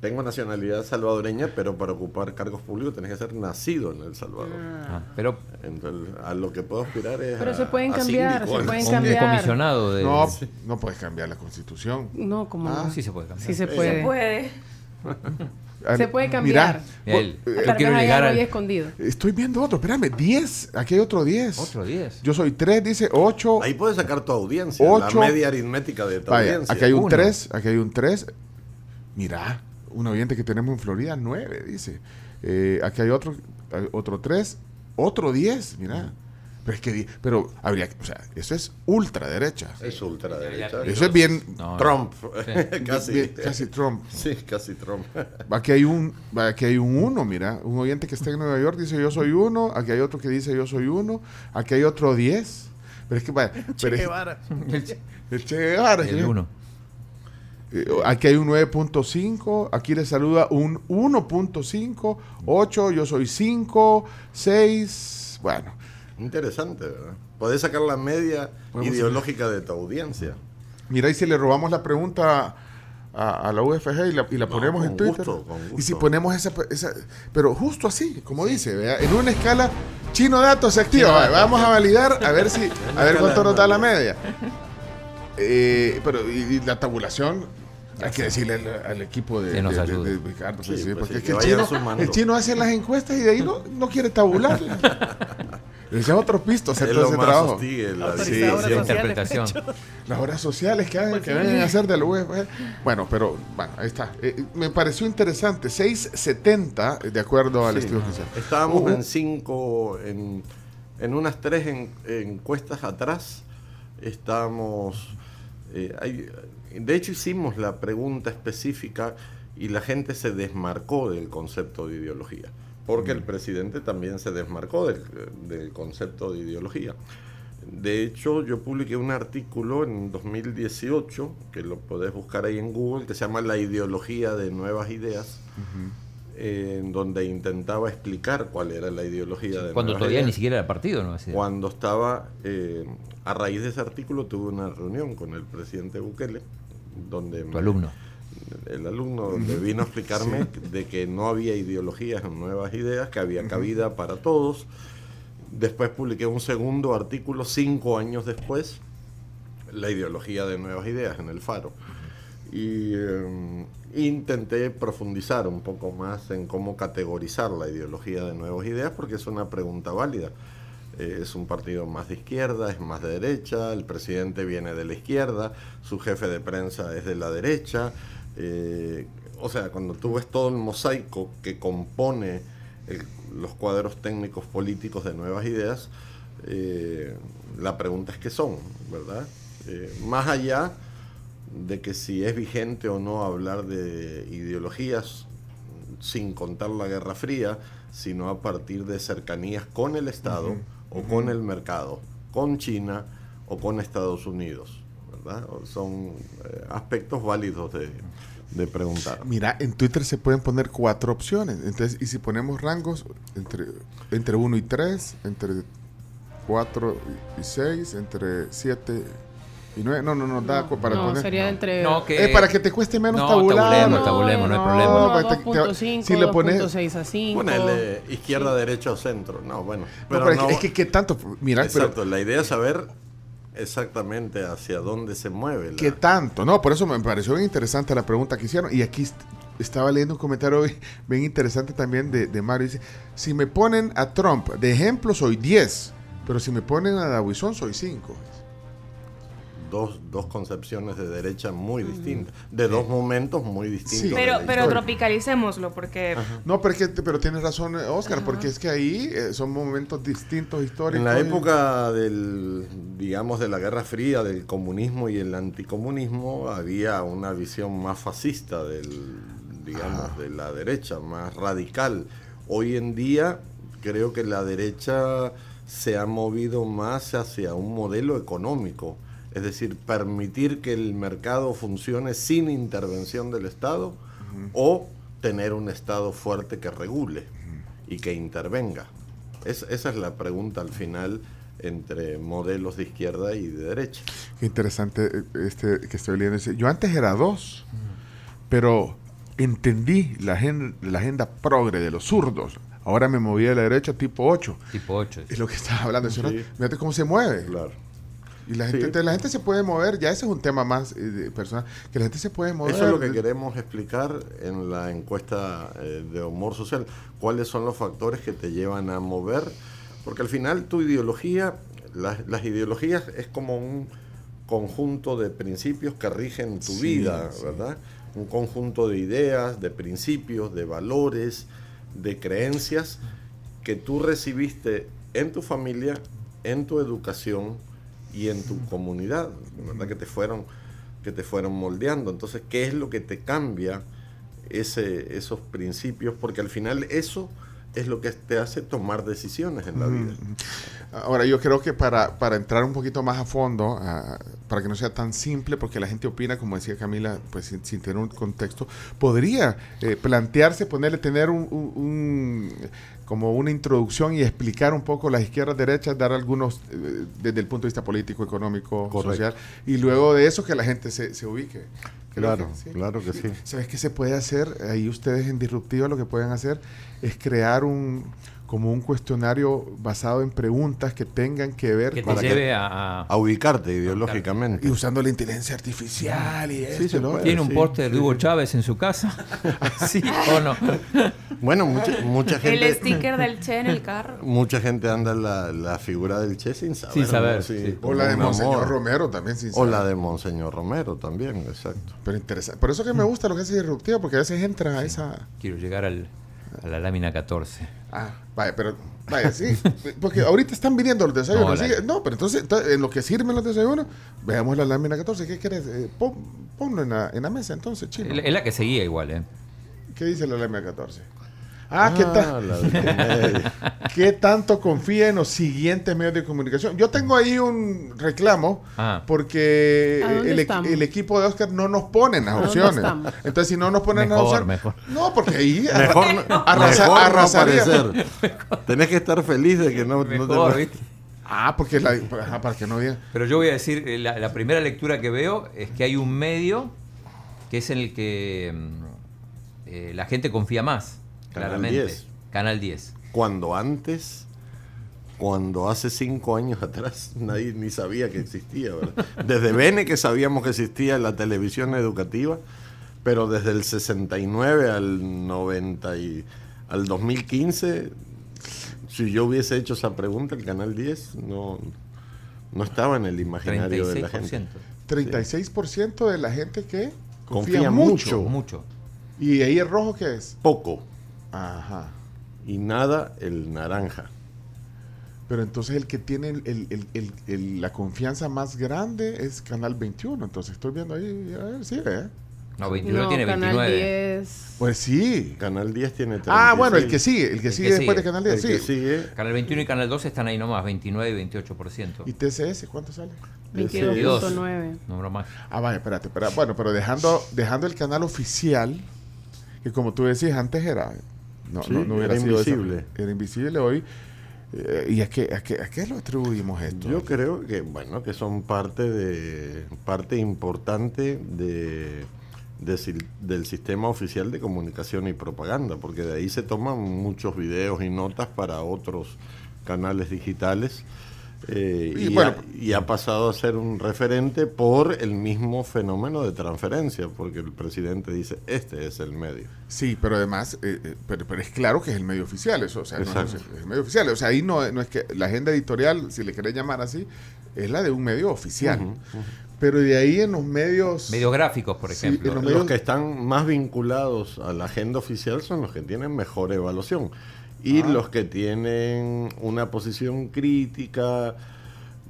tengo nacionalidad salvadoreña, pero para ocupar cargos públicos tenés que ser nacido en El Salvador. Ah, pero Entonces, a lo que puedo aspirar es Pero a- se pueden cambiar, síndico. se pueden un cambiar. comisionado de... No, no puedes cambiar la constitución. No, como Ah, no. Sí se puede cambiar. Sí se Se puede. Ah, Se puede cambiar. Mira, el- yo quiero llegar al... ahí escondido. Estoy viendo otro, espérame, 10. Aquí hay otro 10. Otro 10. Yo soy 3, dice 8. Ahí puedes sacar tu audiencia, Ocho. la media aritmética de tu Vaya, audiencia. aquí hay un Uno. 3, aquí hay un 3. Mira, un oyente que tenemos en Florida, 9, dice. Eh, aquí hay otro, hay otro 3, otro 10, mira. Pero es que, pero habría, que- o sea, eso es ultraderecha. Es ultraderecha. Eso es bien, No, Trump, Sí. casi. bien- casi Trump. Sí, casi Trump. Aquí hay un, aquí hay un 1, mira. Un oyente que está en Nueva York dice yo soy 1. Aquí hay otro que dice yo soy 1. Aquí hay otro 10. Pero es que, vaya, pero es- el Che Guevara. El. 1. Eh, Aquí hay un 9.5, aquí le saluda un 1.5, 8, yo soy 5, 6, bueno, Interesante, ¿verdad? Podés sacar la media Podemos ideológica de tu audiencia. mira y si le robamos la pregunta a, a la UFG y la, y la No, ponemos en Twitter. gusto, con Y si ponemos esa, esa- pero justo así, como dice, en una escala chino datos se activa, Chino vamos a validar a ver si, a ver cuánto nos da la media. Eh, pero y, y la tabulación hay que decirle al, al equipo de, Que nos de- Ricardo, Sí, pues sí, pues porque sí, es que el chino, el chino hace las encuestas y de ahí no, no quiere tabularlas. Ese es otro pisto hacer Es todo lo ese más trabajo. hostigue la Autorizadora Sí, La interpretación. Las horas sociales que, hagan, que vengan a hacer del UFG. Bueno, pero bueno, ahí está. Eh, me pareció interesante. 6.70 de acuerdo al Sí. estudio oficial. Estábamos Uh, en cinco, en, en unas tres en- encuestas atrás. Estábamos. eh, hay- de hecho, hicimos la pregunta específica y la gente se desmarcó del concepto de ideología. Porque el presidente también se desmarcó del, del concepto de ideología. De hecho, yo publiqué un artículo en 2018, que lo podés buscar ahí en Google, que se llama La ideología de nuevas ideas eh, en donde intentaba explicar cuál era la ideología de Cuando Nuevas todavía ni siquiera era partido, ¿no? Cuando estaba, eh, a raíz de ese artículo, tuve una reunión con el presidente Bukele, donde Tu me- alumno. El alumno, donde vino a explicarme de que no había ideologías en nuevas ideas, que había cabida para todos. Después publiqué un segundo artículo, cinco años después, la ideología de nuevas ideas en el Faro. Y eh, intenté profundizar un poco más en cómo categorizar la ideología de nuevas ideas, porque es una pregunta válida. Eh, es un partido más de izquierda, es más de derecha, el presidente viene de la izquierda, su jefe de prensa es de la derecha. Eh, o sea, cuando tú ves todo el mosaico que compone el- los cuadros técnicos políticos de nuevas ideas, eh, la pregunta es qué son, ¿verdad? Eh, más allá de que si es vigente o no hablar de ideologías sin contar la Guerra Fría, sino a partir de cercanías con el Estado o con el mercado, con China o con Estados Unidos, Son eh, aspectos válidos de, de preguntar. Mira, en Twitter se pueden poner cuatro opciones. Entonces, y si ponemos rangos entre, entre 1 y 3, entre 4 y 6, entre 7 y 9. No, no, no, da cu- para no, poner. sería entre... No, que- Es para que te cueste menos No, tabular. tabulemos, tabulemos, no hay problema. No, te- te- 2.5, si le pones- 2.6 a 5. Ponele izquierda, derecha o centro. No, bueno. No, Pero pero es, no- que, es que qué tanto. Mira, pero Exacto, la idea es saber exactamente hacia dónde se mueve. la- ¿Qué tanto? No, por eso me pareció bien interesante la pregunta que hicieron. Y aquí est- estaba leyendo un comentario bien interesante también de, de Mario. Dice, si me ponen a Trump de ejemplo soy 10, pero si me ponen a Dawison soy 5. Dos, dos concepciones de derecha muy distintas, de dos momentos muy distintos. Sí. Pero, tropicalicémoslo, porque No, pero, es que, pero tienes razón, Oscar, porque es que ahí eh, son momentos distintos históricos. En la época del, digamos, de la Guerra Fría, del comunismo y el anticomunismo, había una visión más fascista del, digamos, de la derecha, más radical. Hoy en día creo que la derecha se ha movido más hacia un modelo económico, es decir, permitir que el mercado funcione sin intervención del Estado o tener un Estado fuerte que regule y que intervenga. Es- esa es la pregunta al final entre modelos de izquierda y de derecha. Qué interesante eh, este que estoy leyendo. Yo antes era dos, pero entendí la agenda, la agenda progre de los zurdos. Ahora me moví a la derecha tipo 8. Tipo 8. Es lo que estaba hablando. ¿sí. Fíjate cómo se mueve. Claro. Y la gente, la gente se puede mover, ya ese es un tema más eh, personal, que la gente se puede mover. Eso es lo que queremos explicar en la encuesta eh, de humor social. ¿Cuáles son los factores que te llevan a mover? Porque al final tu ideología, las, las ideologías es como un conjunto de principios que rigen tu Sí, vida, sí. ¿verdad? Un conjunto de ideas, de principios, de valores, de creencias que tú recibiste en tu familia, en tu educación y en tu comunidad, ¿verdad? Que te fueron que te fueron moldeando. Entonces, ¿qué es lo que te cambia ese, esos principios? Porque al final eso es lo que te hace tomar decisiones en la vida. Ahora, yo creo que para, para entrar un poquito más a fondo, ah, para que no sea tan simple, porque la gente opina, como decía Camila, pues sin, sin tener un contexto, podría eh, plantearse, ponerle, tener un, un- un- como una introducción y explicar un poco las izquierdas, derechas, dar algunos eh, desde el punto de vista político, económico, Correcto. social, y luego de eso que la gente se, se ubique. Claro, que sí. claro que sí. ¿Sabes qué se puede hacer? Ahí ustedes en Disruptiva lo que pueden hacer es crear un como un cuestionario basado en preguntas que tengan que ver Que te con- lleve a... a- A ubicarte ideológicamente. y usando la inteligencia artificial y y lo puede. otro. ¿Tiene un sí, póster de sí, Hugo sí. Chávez en su casa? ¿Sí o no? Bueno, mucha, mucha el gente... sticker del Che en el carro. Mucha gente anda la, la figura del Che sin saber. Sin saber, ¿no? sí. O la de Monseñor amor. Romero también, sin O saber. la de Monseñor Romero también, exacto. Pero interesante. Por eso que me gusta lo que hace Disruptiva, porque a veces entra a esa... Quiero llegar al, a la lámina 14. Ah, vaya, pero... Vaya, sí. Porque ahorita están viniendo los desayunos. No, ¿sí? la- No, pero entonces, entonces, en lo que sirven los desayunos, veamos la lámina 14. ¿Qué quieres? Eh, pon- ponlo en la, en la mesa entonces, chino. Es la que seguía igual, ¿eh? ¿Qué dice la lámina 14? Ah, ¿qué tal? la de comedia. ¿Qué tanto confía en los siguientes medios de comunicación? Yo tengo ahí un reclamo Ah. porque ¿A dónde el, equipo de Oscar no nos pone las ¿A dónde opciones. Entonces, si no nos ponen las opciones. mejor. No, porque ahí Mejor, arrasa- mejor arrasaría. Tenés que estar feliz de que no, no te-. Ah, porque la, ajá, para que no digan. Pero yo voy a decir, eh, la, la primera lectura que veo es que hay un medio que es en el que mm, eh, la gente confía más, Canal claramente. 10. Canal 10. Cuando antes, cuando hace cinco años atrás, nadie ni sabía que existía. ¿verdad? Desde Bene que sabíamos que existía la televisión educativa, pero desde el 69 al 90 y al 2015, si yo hubiese hecho esa pregunta, el Canal 10 no, no estaba en el imaginario de la 36%. gente. 36% de la gente que confía, Confía mucho. mucho. Mucho. ¿Y ahí el rojo qué es? Poco Ajá. y nada el naranja. Pero entonces el que tiene el- el- el- el- el- la confianza más grande es Canal 21. Entonces estoy viendo ahí, a ver, sí, ¿eh? No, 21 No, tiene Canal 29. 10. Pues sí. Canal 10 tiene 36. Ah, bueno, el que sigue, el que El sigue que después sigue. de Canal El 10, que sí. sigue Canal 21 y Canal 12 están ahí nomás, 29 y 28%. ¿Y TCS cuánto sale? 22.9. Número más. Ah, vaya, espérate, espera. Bueno, pero dejando, dejando el canal oficial, que como tú decías, antes era. No, Sí, no, no hubiera era sido esa- invisible. era invisible hoy. Eh, ¿Y a qué, a, qué, a qué lo atribuimos esto? Yo creo que bueno que son parte de parte importante de, de del sistema oficial de comunicación y propaganda, porque de ahí se toman muchos videos y notas para otros canales digitales. Eh, Y y, bueno, ha, y ha pasado a ser un referente por el mismo fenómeno de transferencia, porque el presidente dice, este es el medio. Sí, pero además, eh, eh, pero, pero es claro que es el medio oficial, eso, o sea, no es, el medio oficial. O sea, ahí no, no es que la agenda editorial, si le querés llamar así, es la de un medio oficial. Pero de ahí en los medios... Medios gráficos, por Sí, ejemplo. en los Los medios- que están más vinculados a la agenda oficial son los que tienen mejor evaluación. Y Ah. los que tienen una posición crítica,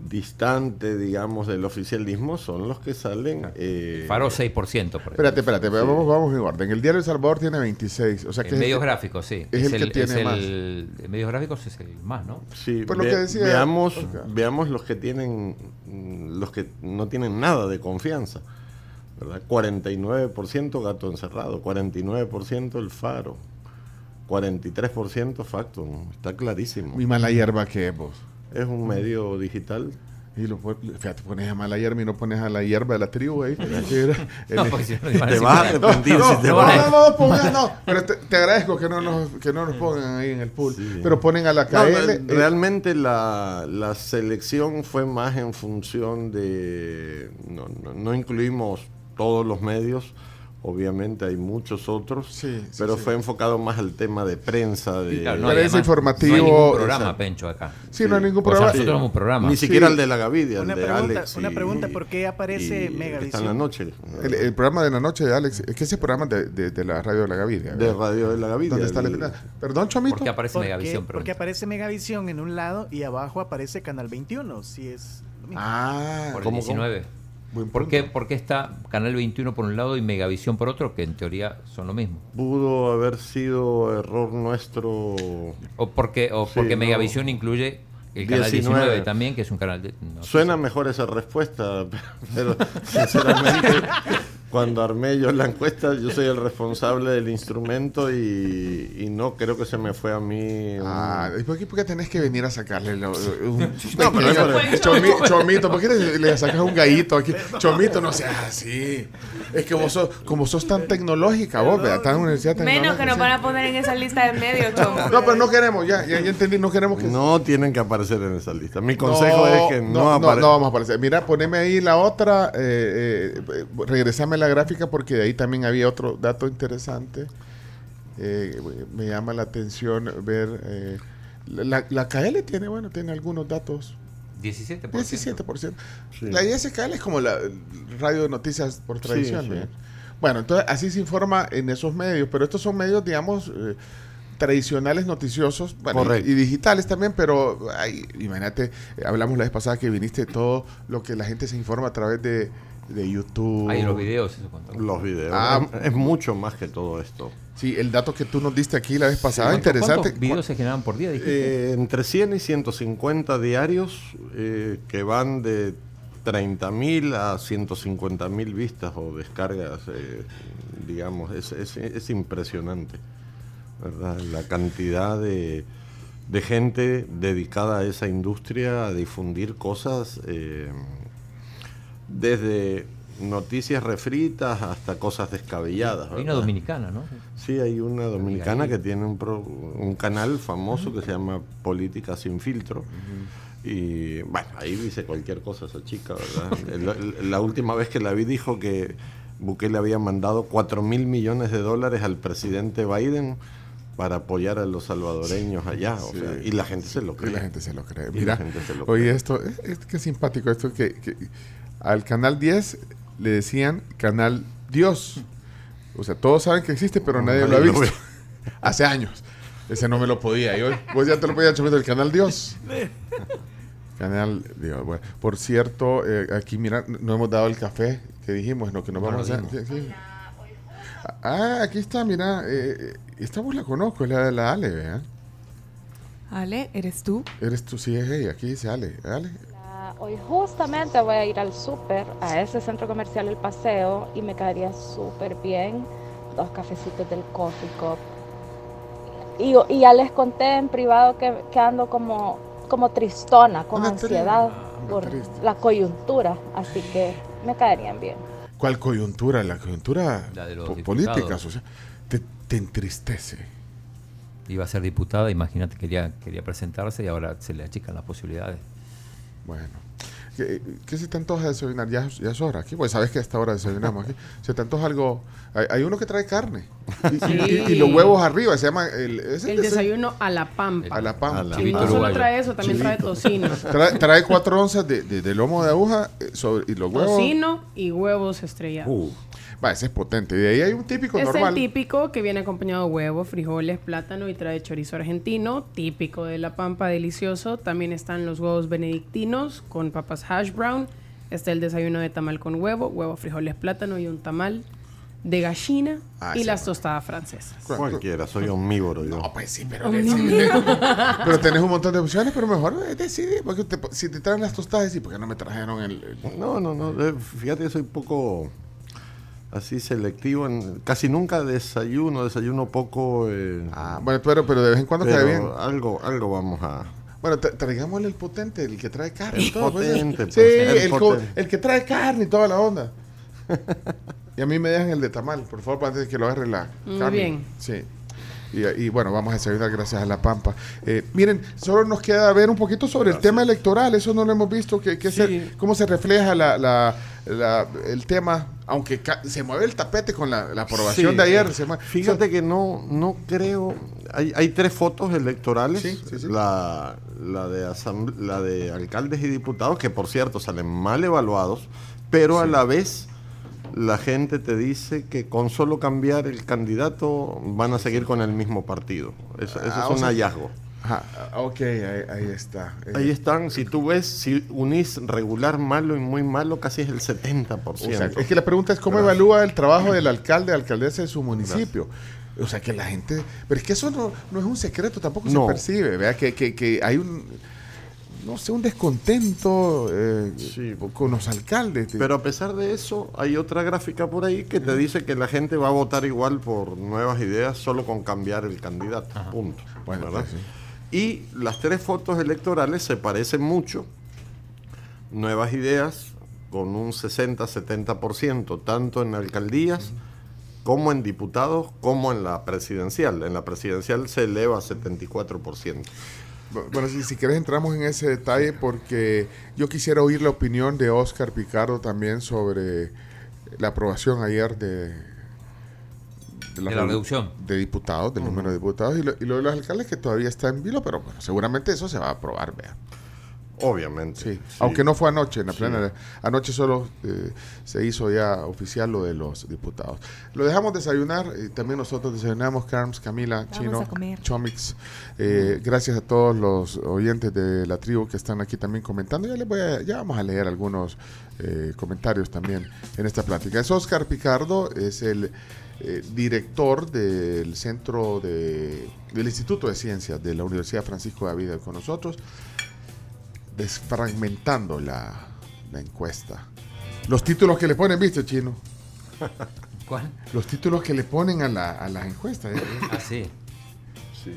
distante, digamos, del oficialismo, son los que salen... eh, Faro 6%, por ejemplo. Espérate, espérate, vamos, vamos en orden. El diario El Salvador tiene 26. O sea que En medios gráficos, sí. es el que tiene el- más. En medios gráficos es el más, ¿no? Sí, Por lo ve- que decía- veamos, veamos los que tienen, mm, los que no tienen nada de confianza. ¿verdad? 49% gato encerrado, 49% el faro, 43% Factum. Está clarísimo. Mi mala hierba que es vos. Es un medio digital. Y lo, fíjate, pones a mala hierba y no pones a la hierba de la tribu ahí. No, porque si no, a Te vas a bueno, arrepentir no, si te no, vas. no, no, no, pongas, no. Pero te, te agradezco que no nos, que no nos pongan ahí en el pool. Sí. Pero ponen a la No, KL. eh, realmente la, la selección fue más en función de... No, no, no incluimos todos los medios, obviamente hay muchos otros, Sí, sí, pero sí. fue enfocado más al tema de prensa, de... claro, Prensa además, informativo, No hay ningún programa, exacto. Pencho, acá. sí, no hay ningún O sea, nosotros tenemos un programa. Ni Sí. siquiera el de la Gavidia, el Una de pregunta- Alex. una pregunta, ¿por qué aparece el Megavisión? Está en la noche. El, el programa de la noche de Alex, es que ese programa de, de, de la radio de la Gaviria. de Radio de la Gavidia. ¿Dónde está la el- Perdón, Chomito. ¿Por qué aparece ¿Por qué? Megavisión? Porque aparece Megavisión en un lado y abajo aparece Canal 21, si es lo mismo. Ah, Por el ¿cómo, 19. Buen ¿Por qué, ¿Por qué está Canal 21 por un lado y Megavisión por otro, que en teoría son lo mismo? Pudo haber sido error nuestro. O porque, o Sí, porque no. Megavisión incluye el canal 19. 19 también, que es un canal de... no Suena mejor esa respuesta, pero sinceramente, cuando armé yo la encuesta, yo soy el responsable del instrumento y, y no creo que se me fue a mí. un- Ah, ¿y por qué, por qué tenés que venir a sacarle lo- un No, pero es por- Chomi- Chomito, ¿por qué le, le sacas un gallito aquí? Chomito, no seas así. Es que vos sos, como sos tan tecnológica, vos, ¿verdad? Estás en una universidad Menos que nos van a poner en esa lista de medios, chomo. No, pero no queremos, ya, ya, ya entendí, no queremos que... No tienen que aparecer en esa lista. Mi consejo es que no, no, no, aparezcan. no vamos a aparecer. Mira, poneme ahí la otra, eh, eh, regresame la gráfica porque de ahí también había otro dato interesante. Eh, me llama la atención ver... eh, la, la KL tiene, bueno, tiene algunos datos 17%. 17%. Sí. La ISKL es como la radio de noticias por tradición. sí. ¿verdad? Bueno, entonces así se informa en esos medios, pero estos son medios, digamos, eh, tradicionales noticiosos bueno, y, y digitales también, pero ay, imagínate, eh, hablamos la vez pasada que viniste todo lo que la gente se informa a través de, de YouTube. Hay los videos, eso contó. Los videos. Ah. es, mucho más que todo esto. Sí, el dato que tú nos diste aquí la vez pasada, ¿Cuántos- interesante. ¿Cuántos videos se generaban por día? dijiste? Eh, entre 100 y 150 diarios eh, que van de 30.000 a 150.000 vistas o descargas, eh, digamos, es, es- es impresionante, ¿verdad? La cantidad de, de gente dedicada a esa industria, a difundir cosas eh, desde noticias refritas hasta cosas descabelladas. Hay una dominicana, ¿no? Sí, hay una dominicana que tiene un, pro- un canal famoso que se llama Política sin filtro. Y bueno, ahí dice cualquier cosa esa chica, ¿verdad? La última vez que la vi dijo que Bukele había mandado 4 mil millones de dólares al presidente Biden para apoyar a los salvadoreños allá. o sea, y la gente se lo Y cree. la gente se lo cree. Y Mira, la gente se lo oye, esto, es, es que simpático esto que, que al canal 10 le decían canal Dios. O sea, todos saben que existe, pero nadie lo ha lo visto. Hace años. Ese no me lo podía. Y hoy, vos ya te lo podías chomito el canal Dios. Canal Dios. Bueno, por cierto, eh, aquí mira, no hemos dado el café que dijimos, no, que nos No vamos a hacer. sí, sí. Ah, aquí está, mira. Eh, esta voz la conozco, es la de la Ale, ¿verdad? Ale, ¿eres tú? Eres tú, sí, es ella. Aquí dice Ale. Ale. Ah, Hoy justamente voy a ir al súper, a ese centro comercial El Paseo, y me caería súper bien dos cafecitos del Coffee Cup. Y, y ya les conté en privado que, que ando como, como tristona, con Anda ansiedad tri- anda por triste. la coyuntura, así que me caerían bien. ¿Cuál coyuntura? La coyuntura La de po- política, social. Te, te entristece. Iba a ser diputada, imagínate, quería, quería presentarse y ahora se le achican las posibilidades. Bueno. ¿Qué, qué se te antoja desayunar? Ya, ya es hora aquí, pues sabes que a esta hora desayunamos aquí. Se te antoja algo. Hay, hay uno que trae carne. Y, y- Sí. y- y los huevos arriba, se llama. El, es El desayuno a la pampa. A la pampa. A la- Sí, Chivito no solo trae eso, también trae tocino. Trae, trae cuatro onzas de, de- de lomo de aguja eh, sobre, y los huevos. Tocino y huevos estrellados. Uh, Va, ese es potente. Y de ahí hay un típico es normal. el típico que viene acompañado de huevo, frijoles, plátano y trae chorizo argentino, típico de la pampa, delicioso. También están los huevos benedictinos con papas hash brown. Está el desayuno de tamal con huevo, huevo, frijoles, plátano y un tamal de gallina Ah, y sí, las tostadas francesas. cualquiera, soy omnívoro yo. No, pues sí, pero, pero tenés un montón de opciones, pero mejor decidir. Porque te- si te traen las tostadas, sí, porque no me trajeron el. el- No, no, no. eh, Fíjate que soy poco así selectivo. En, casi nunca desayuno, desayuno poco. eh, Ah, bueno, pero, pero de vez en cuando cae bien. algo, algo vamos a. Bueno, tra- traigámosle el potente, el que trae carne. y El todo, pues, potente, sí, pues, el el, potente. el que trae carne y toda la onda. y a mí me dejan el de tamal, por favor, antes de que lo agarre la Muy carne. bien. Sí. Y, y bueno, vamos a desayunar gracias a La Pampa. Eh, miren, solo nos queda ver un poquito sobre el tema electoral. Eso no lo hemos visto. Que, que se- ¿Cómo se refleja la, la- la- el tema? Aunque se mueve el tapete con la, la aprobación Sí, de ayer. sí. se Fíjate que no, no creo. Hay, hay tres fotos electorales. Sí, sí, sí. La, la, de la de alcaldes y diputados, que por cierto salen mal evaluados, pero a la vez la gente te dice que con solo cambiar el candidato van a seguir con el mismo partido. Eso, eso Ah, es o un sea- hallazgo. Ajá, ah, ok, ahí, ahí está. Eh, Ahí están, si tú ves, si unís regular, malo y muy malo, casi es el 70%. O sea, es que la pregunta es cómo evalúa el trabajo del alcalde, alcaldesa de su municipio. O sea, que la gente... Pero es que eso no, no es un secreto, tampoco No. se percibe, ¿verdad? Que, que, que hay un, no sé, un descontento eh, Sí. con los alcaldes. Pero a pesar de eso, hay otra gráfica por ahí que te dice que la gente va a votar igual por nuevas ideas solo con cambiar el candidato. Punto. Bueno, ¿verdad? sí. Y las tres fotos electorales se parecen mucho. Nuevas ideas con un 60-70%, tanto en alcaldías como en diputados, como en la presidencial. En la presidencial se eleva a 74%. Bu- Bueno, si, si quieres entramos en ese detalle porque yo quisiera oír la opinión de Oscar Picardo también sobre la aprobación ayer de... De la redu- reducción. De diputados, del número de diputados y lo, y lo de los alcaldes que todavía está en vilo, pero bueno, seguramente eso se va a aprobar, vea. Obviamente. Sí, sí. aunque no fue anoche en la Sí. plenaria. Anoche solo eh, se hizo ya oficial lo de los diputados. Lo dejamos desayunar, y también nosotros desayunamos, Carms, Camila, Vamos Chino. Chomix. Eh, gracias a todos los oyentes de la tribu que están aquí también comentando. Ya, les voy a- ya vamos a leer algunos eh, comentarios también en esta plática. Es Oscar Picardo, es el eh, director del Centro de, del Instituto de Ciencias de la Universidad Francisco de Vida con nosotros desfragmentando la, la encuesta. Los títulos que le ponen, ¿viste, Chino? ¿Cuál? Los títulos que le ponen a, la, a las encuestas. ¿eh? Ah, sí. Sí,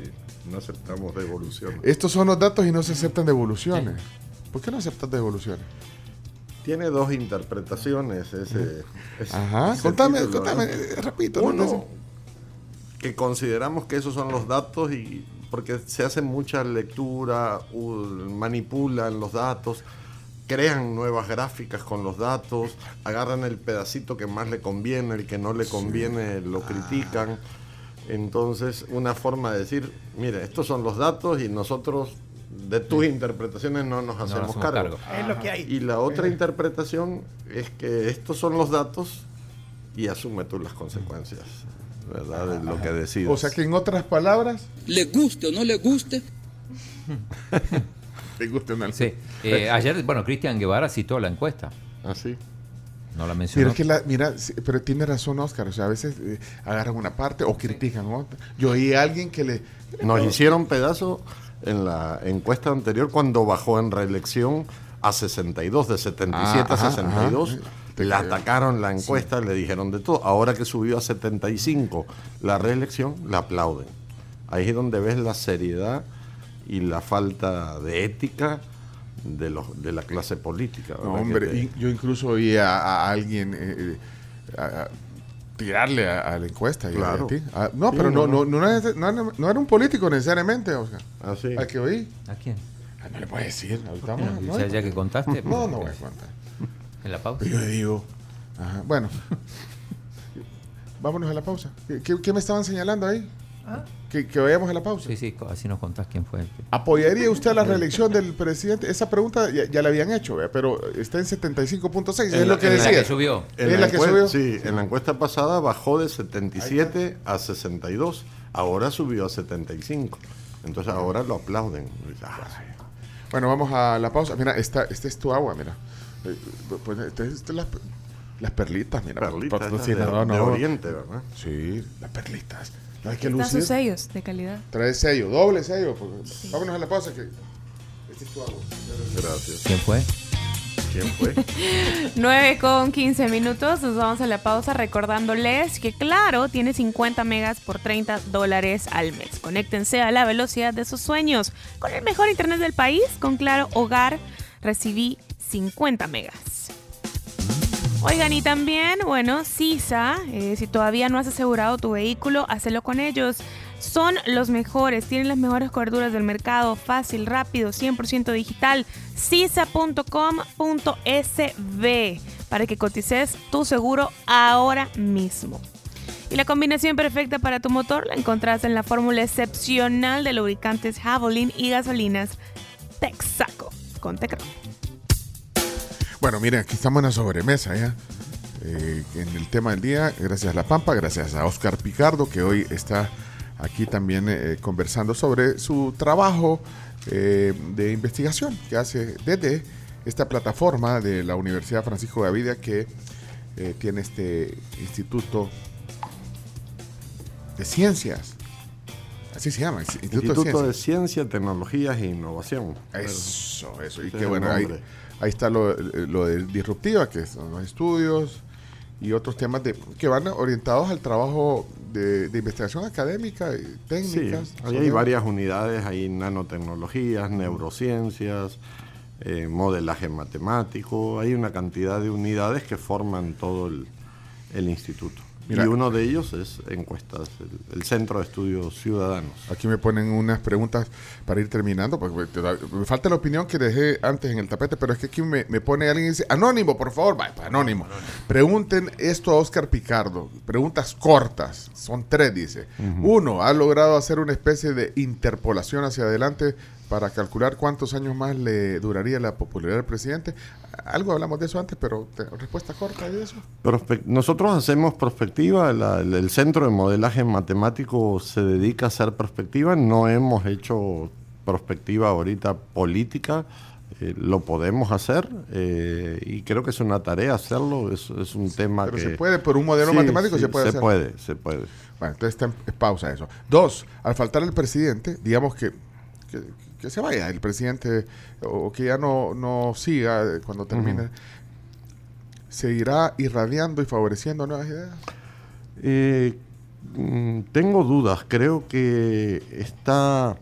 no aceptamos devolución. Estos son los datos y no se aceptan devoluciones. ¿Por qué no aceptan devoluciones? Tiene dos interpretaciones ese. ese- Ajá, ese contame, título, contame, eh, repito. ¿no? Uno, que consideramos que esos son los datos y porque se hace mucha lectura, manipulan los datos, crean nuevas gráficas con los datos, agarran el pedacito que más le conviene, el que no le conviene lo critican. Entonces, una forma de decir, mire, estos son los datos y nosotros de tus interpretaciones no nos hacemos hacemos cargo. cargo. Es lo que hay. Y la otra interpretación es que estos son los datos y asume tú las consecuencias, ¿verdad? De lo que decides. O sea que en otras palabras, Le guste o no le guste, te gusta una Sí. Eh, ayer, bueno, Cristian Guevara citó la encuesta. Así. No la Mira, mencionó. es que la, mira, sí, pero tiene razón Oscar, o sea, a veces eh, agarran una parte o critican otra. Yo oí a alguien que le... Nos hicieron pedazo en la encuesta anterior cuando bajó en reelección a 62, de 77 Ah, ajá, a 62. ajá. Te Le atacaron la encuesta, le dijeron de todo. Ahora que subió a 75 la reelección, la aplauden. Ahí es donde ves la seriedad y la falta de ética de, los, de la clase política. No, hombre, te- yo incluso oí a, a alguien eh, eh, a tirarle a, a la encuesta. y a Claro. ti. Ah, no, Sí, pero no, no, no, no, era- no era- no era un político necesariamente, Oscar. Así. Al que oí. ¿A quién? Ah, no le puedes decir. Ahorita vamos, ya- ya que contaste, No, no pues, voy a contar. En la pausa. Yo le digo. Ajá, Bueno. Vámonos a la pausa. ¿Qué, qué- qué me estaban señalando ahí? Que, que vayamos a la pausa. Sí, sí, así nos contás quién fue. ¿Apoyaría usted la reelección del presidente? Esa pregunta ya, ya la habían hecho, pero está en 75.6, es En lo la- que en la decía. que subió. En Es la, la que encue- subió. Sí, en la encuesta pasada bajó de 77 a 62. Ahora subió a 75. Entonces ahora lo aplauden. Ah, Bueno, vamos a la pausa. Mira, esta, esta es tu agua, mira. Eh, Pues, esta es las, las perlitas, mira. Perlitas, de- no. Oriente, ¿verdad? Sí, las perlitas. Hay que Están lucir. sus sellos de calidad. Trae sello, doble sello. porque- Vámonos a la pausa. Que... Este es tu agua. Gracias. ¿Quién fue? ¿Quién fue? 9 con 15 minutos, nos vamos a la pausa recordándoles que Claro tiene 50 megas por 30 dólares al mes. Conéctense a la velocidad de sus sueños. Con el mejor internet del país, con Claro Hogar, recibí 50 megas. Oigan, y también, bueno, Sisa, eh, si todavía no has asegurado tu vehículo, hazlo con ellos. Son los mejores, tienen las mejores coberturas del mercado, fácil, rápido, 100% digital. Sisa.com.sb para que cotices tu seguro ahora mismo. Y la combinación perfecta para tu motor la encontrás en la fórmula excepcional de lubricantes Javelin y gasolinas Texaco con Tecron. Bueno, miren, aquí estamos en la sobremesa ya. Eh, en el tema del día, gracias a La Pampa, gracias a Oscar Picardo, que hoy está aquí también eh, conversando sobre su trabajo eh, de investigación que hace desde esta plataforma de la Universidad Francisco Gavidia que eh, tiene este instituto de ciencias. Así se llama, Instituto, Instituto de de Ciencias. Ciencia, Tecnologías e Innovación. Eso, eso. Y es bueno, ahí. Ahí está lo, lo de disruptiva, que son los estudios y otros temas de, que van orientados al trabajo de, de investigación académica y Sí, técnicas. ahí hay varias unidades, hay nanotecnologías, neurociencias, eh, modelaje matemático, hay una cantidad de unidades que forman todo el, el instituto. Mira. y uno de ellos es encuestas, el, el Centro de Estudios Ciudadanos. Aquí me ponen unas preguntas para ir terminando, porque da- me falta la opinión que dejé antes en el tapete, pero es que aquí me, me pone alguien y dice, anónimo, por favor, va, pues, anónimo. Pregunten esto a Oscar Picardo, preguntas cortas, son tres, dice. Uno, ¿ha logrado hacer una especie de interpolación hacia adelante para calcular cuántos años más le duraría la popularidad del presidente? Algo hablamos de eso antes, pero te- respuesta corta de eso. Nosotros hacemos prospectiva, la- el, Centro de Modelaje Matemático se dedica a hacer prospectiva, no hemos hecho prospectiva ahorita política, eh, lo podemos hacer eh, y creo que es una tarea hacerlo, es, es un tema Pero que... se puede, por un modelo Sí, matemático sí, se puede se hacer. puede, se puede. Bueno, entonces está en en pausa eso. Dos, al faltar el presidente, digamos que, que, que se vaya el presidente o que ya no, no siga eh, cuando termine, ¿seguirá irradiando y favoreciendo nuevas ideas? Eh, mm, tengo dudas, creo que está,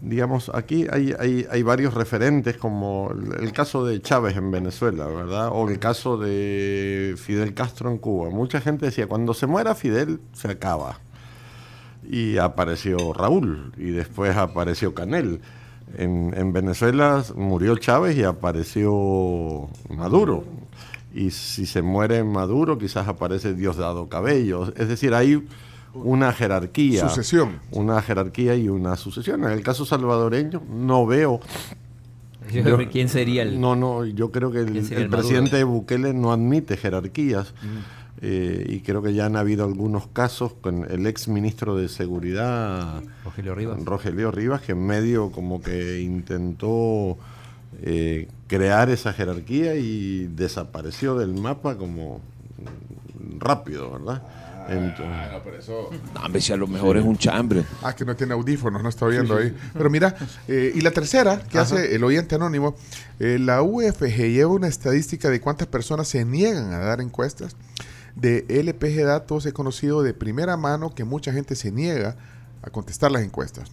digamos, aquí hay, hay, hay varios referentes como el, el caso de Chávez en Venezuela, ¿verdad? O el caso de Fidel Castro en Cuba. Mucha gente decía, cuando se muera Fidel, se acaba. Y apareció Raúl y después apareció Canel. En, en Venezuela murió Chávez y apareció Maduro. Y si se muere Maduro, quizás aparece Diosdado Cabello. Es decir, hay una jerarquía. Sucesión. Una jerarquía y una sucesión. En el caso salvadoreño, no veo. Yo ¿Quién sería el.? No, no, yo creo que el, presidente Bukele no admite jerarquías. Eh, y creo que ya han habido algunos casos con el ex ministro de Seguridad, Rogelio Rivas. Rogelio Rivas, que en medio como que intentó eh, crear esa jerarquía y desapareció del mapa como rápido, ¿verdad? Entonces, no, pero eso... No, hombre, si a lo mejor es un chambre. Ah, que no tiene audífonos, no está oyendo ahí. Pero mira, eh, y la tercera, que Ajá. hace el oyente anónimo, eh, la UFG lleva una estadística de cuántas personas se niegan a dar encuestas. De LPG Datos he conocido de primera mano que mucha gente se niega a contestar las encuestas,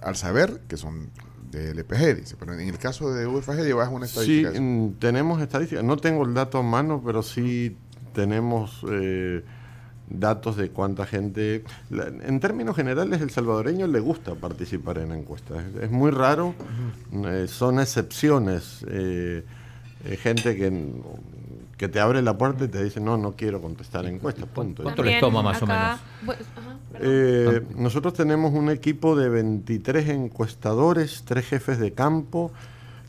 al saber que son de LPG, dice. Pero en el caso de UFG llevas una Sí, estadística. eso. mm, tenemos estadísticas. No tengo el dato a mano, pero sí tenemos eh, datos de cuánta gente... la- en términos generales, el salvadoreño le gusta participar en encuestas. Es, es muy raro, eh, son excepciones. eh, gente que, que te abre la puerta y te dice, no, no quiero contestar encuestas, punto. ¿Cuánto les toma más o menos? ajá. Eh, nosotros tenemos un equipo de 23 encuestadores, tres jefes de campo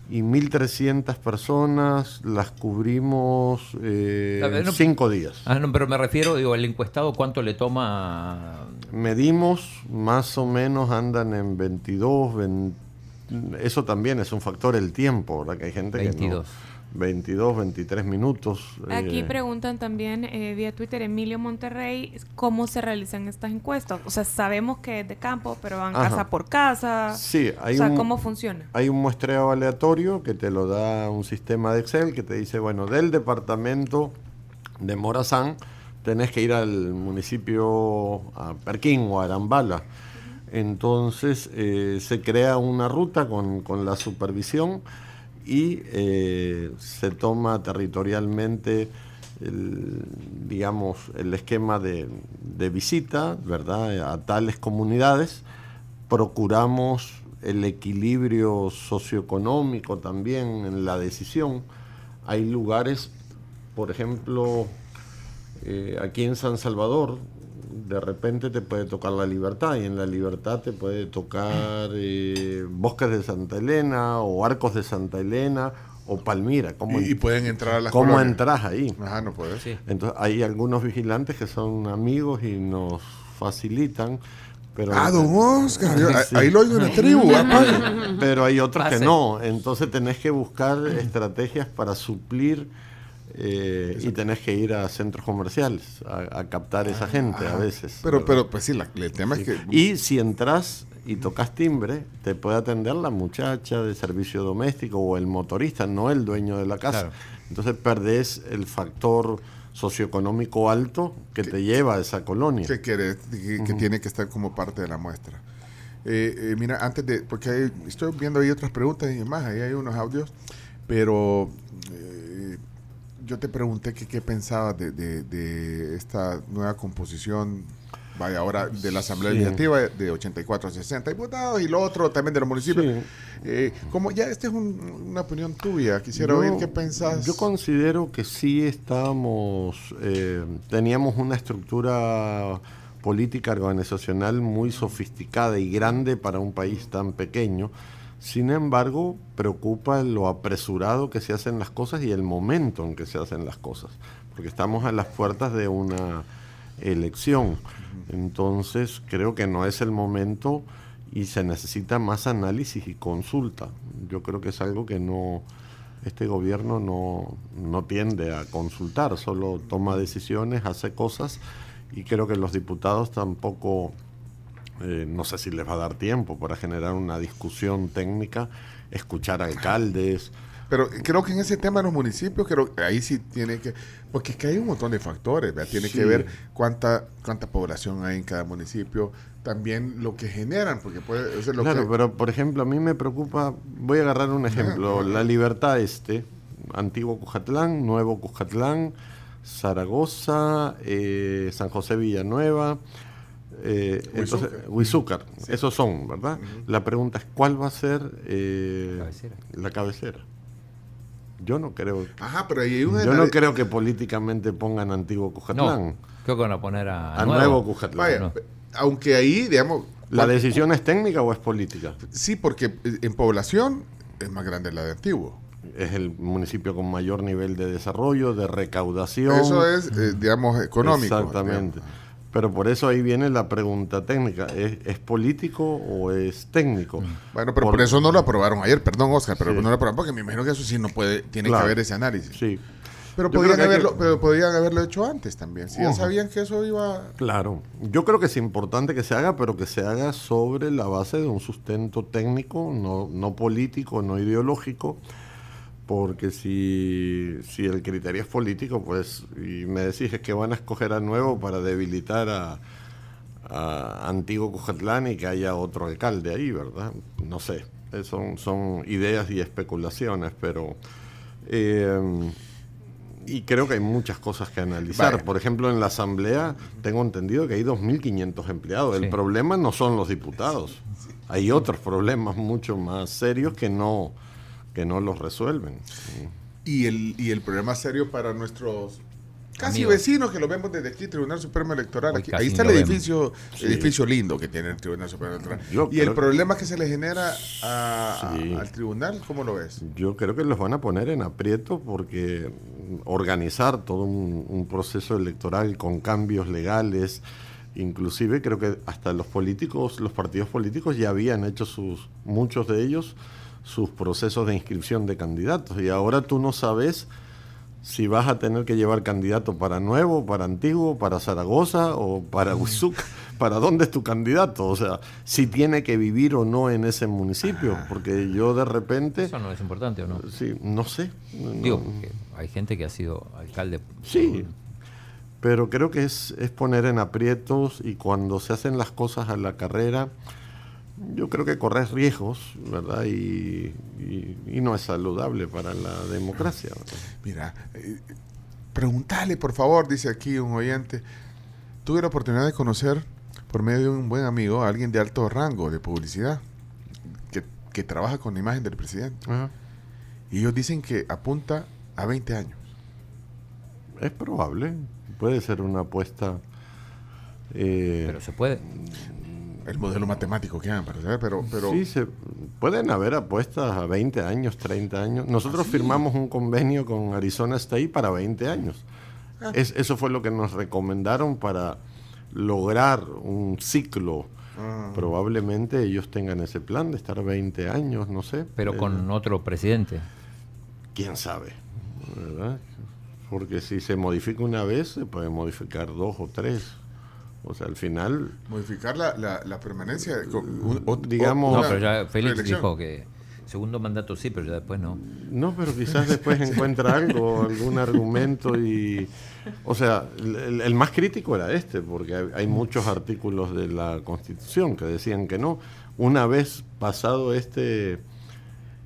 y 1.300 personas. Las cubrimos eh, A ver, no- cinco días. Ah, no, pero me refiero, digo, el encuestado, ¿cuánto le toma? Medimos, más o menos andan en 22, 20 eso también es un factor, el tiempo, ¿verdad? Que hay gente 22. que no... 22, 23 minutos. Aquí eh, preguntan también eh, vía Twitter Emilio Monterrey cómo se realizan estas encuestas. O sea, sabemos que es de campo, pero van Ajá. casa por casa. Sí, hay o sea, un- ¿cómo funciona? Hay un muestreo aleatorio que te lo da un sistema de Excel que te dice, bueno, del departamento de Morazán tenés que ir al municipio, a Perquín o a Arambala. Entonces eh, se crea una ruta con, con la supervisión y eh, se toma territorialmente el, digamos, el esquema de, de visita, ¿verdad?, a tales comunidades procuramos el equilibrio socioeconómico también en la decisión. Hay lugares, por ejemplo, eh, aquí en San Salvador, de repente te puede tocar la libertad y en la libertad te puede tocar eh, bosques de Santa Elena o arcos de Santa Elena o Palmira. ¿Cómo, Y, y pueden entrar a las ¿cómo colonias. entras ahí? Ajá, no puedes. Entonces hay algunos vigilantes que son amigos y nos facilitan. Pero Ah, don Oscar, yo- Sí. ahí lo oigo en la tribu, apa. Pero hay otros que no. Entonces tenés que buscar estrategias para suplir eh, y tenés que ir a centros comerciales a, a captar esa gente a veces. Pero, ¿verdad? pero, pues sí, la- el tema es que. Y si entras y tocas timbre, te puede atender la muchacha de servicio doméstico o el motorista, no el dueño de la casa. Claro. Entonces perdés el factor socioeconómico alto que te lleva a esa colonia. que, quiere- que- que tiene que estar como parte de la muestra. Eh, eh, mira, antes de, porque hay- estoy viendo ahí otras preguntas y más, ahí hay unos audios, pero eh, yo te pregunté que qué pensabas de, de- de esta nueva composición, vaya ahora, de la Asamblea Sí. Legislativa de 84 a 60 diputados y lo otro también de los municipios. Eh, como ya esta es un- una opinión tuya, quisiera Yo- oír qué pensás. Yo considero que sí estábamos, eh, teníamos una estructura política organizacional muy sofisticada y grande para un país tan pequeño. Sin embargo, preocupa lo apresurado que se hacen las cosas y el momento en que se hacen las cosas, porque estamos a las puertas de una elección. Entonces, creo que no es el momento y se necesita más análisis y consulta. Yo creo que es algo que no este gobierno no, no tiende a consultar, solo toma decisiones, hace cosas y creo que los diputados tampoco, eh, no sé si les va a dar tiempo para generar una discusión técnica, escuchar alcaldes. Pero creo que en ese tema de los municipios, creo que ahí sí tiene que, porque es que hay un montón de factores, ¿verdad? tiene Sí. que ver cuánta cuánta población hay en cada municipio, también lo que generan, porque puede es lo claro, que pero por ejemplo, a mí me preocupa, voy a agarrar un ejemplo, la Libertad Este, Antiguo Cujatlán, Nuevo Cujatlán, Zaragoza, eh, San José Villanueva, eh, entonces, Huizúcar. Huizúcar, esos son, ¿verdad? La pregunta es, ¿cuál va a ser eh, la cabecera? Yo no creo. Ajá, pero ahí hay una Yo no de- creo que políticamente pongan Antiguo Cujatlán. No, creo que van a poner a, A Nuevo Cujatlán. Vaya, No. aunque ahí, digamos, ¿La decisión es técnica o es política? sí, porque eh, en población es más grande la de Antiguo. Es el municipio con mayor nivel de desarrollo, de recaudación. Eso es, eh, digamos, económico. Exactamente. Pero por eso ahí viene la pregunta técnica. ¿Es, es político o es técnico? Bueno, pero por, eso no lo aprobaron ayer, perdón, Oscar, pero Sí. no lo aprobaron porque me imagino que eso sí no puede, tiene Claro. que haber ese análisis. Sí. Pero hay haberlo, que- pero podían haberlo hecho antes también. Si ya sabían que eso iba... Claro. Yo creo que es importante que se haga, pero que se haga sobre la base de un sustento técnico, no, no político, no ideológico. Porque si, si el criterio es político, pues, y me decís es que van a escoger a nuevo para debilitar a, a Antiguo Cujatlán y que haya otro alcalde ahí, ¿verdad? No sé, Eh, son, son ideas y especulaciones, pero eh, Y creo que hay muchas cosas que analizar. Por ejemplo, en la Asamblea tengo entendido que hay 2.500 empleados. Sí. El problema no son los diputados. Hay otros problemas mucho más serios que no, que no los resuelven. Y el, y el problema serio para nuestros casi Amigos. vecinos que lo vemos desde aquí, Tribunal Supremo Electoral. Aquí, ahí está el edificio, Sí. edificio lindo que tiene el Tribunal Supremo Electoral. Yo y el problema que se le genera a- al tribunal, ¿cómo lo ves? Yo creo que los van a poner en aprieto porque organizar todo un, un proceso electoral con cambios legales, inclusive creo que hasta los políticos, los partidos políticos ya habían hecho sus, muchos de ellos, sus procesos de inscripción de candidatos y ahora tú no sabes si vas a tener que llevar candidato para Nuevo, para Antiguo, para Zaragoza o para Huizuc, para dónde es tu candidato, o sea, si tiene que vivir o no en ese municipio, porque yo de repente... Eso no es importante o no. Sí, no sé. Digo, hay gente que ha sido alcalde. sí, pero creo que es, es poner en aprietos y cuando se hacen las cosas a la carrera, yo creo que corres riesgos, ¿verdad? Y, y- y no es saludable para la democracia. ¿verdad? Mira, eh, preguntale, por favor, dice aquí un oyente. Tuve la oportunidad de conocer, por medio de un buen amigo, a alguien de alto rango de publicidad, que, que trabaja con la imagen del presidente. Y ellos dicen que apunta a 20 años. Es probable, puede ser una apuesta. eh, Pero se puede. El modelo matemático que hagan para saber, pero, pero sí, se, pueden haber apuestas a 20 años, 30 años. Nosotros firmamos un convenio con Arizona State para 20 años. Es- eso fue lo que nos recomendaron para lograr un ciclo. Ah. Probablemente ellos tengan ese plan de estar 20 años, no sé. Pero Eh, con otro presidente. ¿Quién sabe? ¿verdad? Porque si se modifica una vez, se puede modificar dos o tres. O sea, al final modificar la, la, la permanencia. un- o- Digamos- No, pero ya Félix reelección. dijo que segundo mandato sí, pero ya después no. No, pero quizás después encuentra algo, algún argumento y... O sea, el, el más crítico era este, porque hay, hay muchos artículos de la Constitución que decían que no. Una vez pasado este,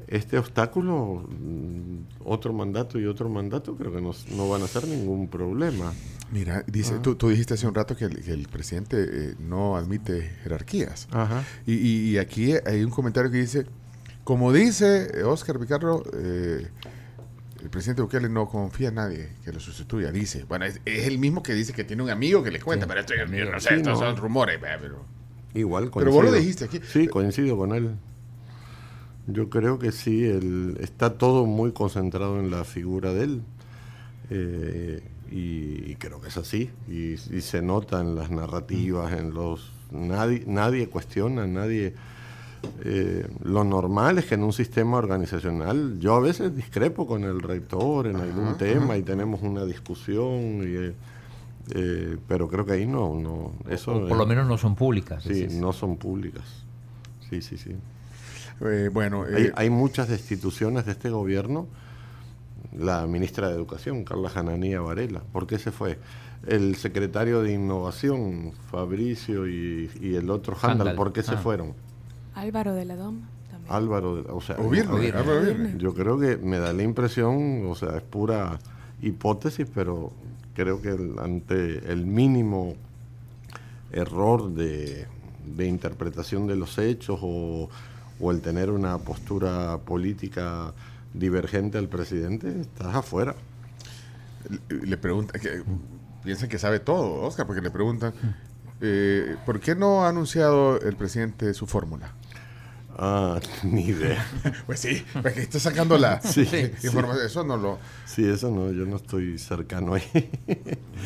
este obstáculo, mm, otro mandato y otro mandato creo que no, no van a ser ningún problema. Mira, dice, Ah. tú, tú dijiste hace un rato que el, que el presidente eh, no admite jerarquías. Ajá. Y, y- y aquí hay un comentario que dice, como dice eh, Oscar Picarro, eh, el presidente Bukele no confía en nadie que lo sustituya. Dice, bueno, es, es el mismo que dice que tiene un amigo que le cuenta, Sí. pero esto yo no sé, Sí, estos no. son rumores. eh, Pero, Igual pero vos lo coincido. dijiste aquí. Sí, coincido con él. Yo creo que sí, el, está todo muy concentrado en la figura de él. Eh, y, y creo que es así. Y, y se nota en las narrativas, en los... Nadie, nadie cuestiona, nadie... eh, lo normal es que en un sistema organizacional, yo a veces discrepo con el rector en algún tema y tenemos una discusión, y, eh, eh, pero creo que ahí no, no eso O por lo menos no son públicas. Sí, no son públicas. Sí, sí, sí. Eh, bueno, Hay, eh, hay muchas destituciones de este gobierno. La ministra de Educación, Carla Jananía Varela. ¿Por qué se fue? El secretario de Innovación, Fabricio y, y el otro Handal. ¿por qué se Ah. fueron? Álvaro de la Dom. también. Álvaro, de- o sea, Obirne, Obirne. Álvaro Obirne. yo creo que me da la impresión, o sea, es pura hipótesis, pero creo que el- ante el mínimo error de, de interpretación de los hechos o, o el tener una postura política divergente al presidente, estás afuera. le- pregunta, que, piensan que sabe todo, Oscar, porque le preguntan, eh, ¿por qué no ha anunciado el presidente su fórmula? Ah, ni idea. Pues sí, porque está sacando la Sí, información. Eso no lo. Sí, eso no, yo no estoy cercano ahí.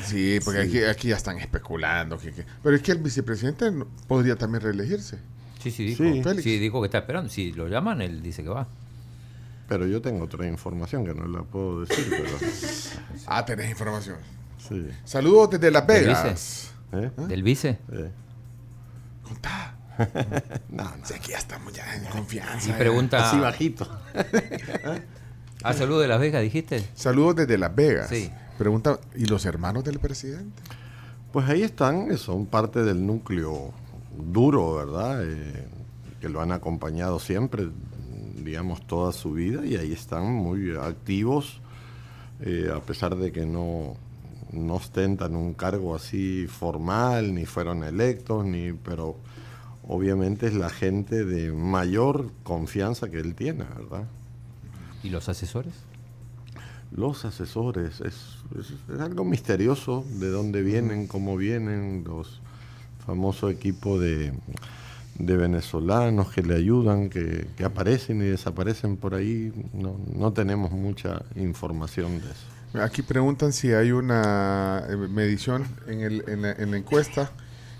Sí, porque Aquí, aquí ya están especulando. que- que- pero es que el vicepresidente podría también reelegirse. Sí, sí, dijo. Sí. Félix. Sí, dijo que está esperando. Si lo llaman, él dice que va. Pero yo tengo otra información que no la puedo decir, pero Ah, tenés información. sí. Saludos desde Las ¿Del Vegas. ¿Eh? ¿Del vice? Eh. Contá. No, no. Si aquí ya estamos ya en confianza. Y pregunta. Así bajito. Ah, saludo de Las Vegas, dijiste. Saludos desde Las Vegas. Sí. Pregunta, ¿y los hermanos del presidente? Pues ahí están, que son parte del núcleo duro, ¿verdad? Eh, que lo han acompañado siempre, digamos, toda su vida y ahí están muy activos. eh, a pesar de que no, no ostentan un cargo así formal, ni fueron electos, ni, pero obviamente es la gente de mayor confianza que él tiene, ¿verdad? ¿Y los asesores? Los asesores, es, es- es algo misterioso de dónde vienen, cómo vienen, los famosos equipos de, de venezolanos que le ayudan, que, que aparecen y desaparecen por ahí. No, no tenemos mucha información de eso. Aquí preguntan si hay una eh, medición en, el- en la, en la encuesta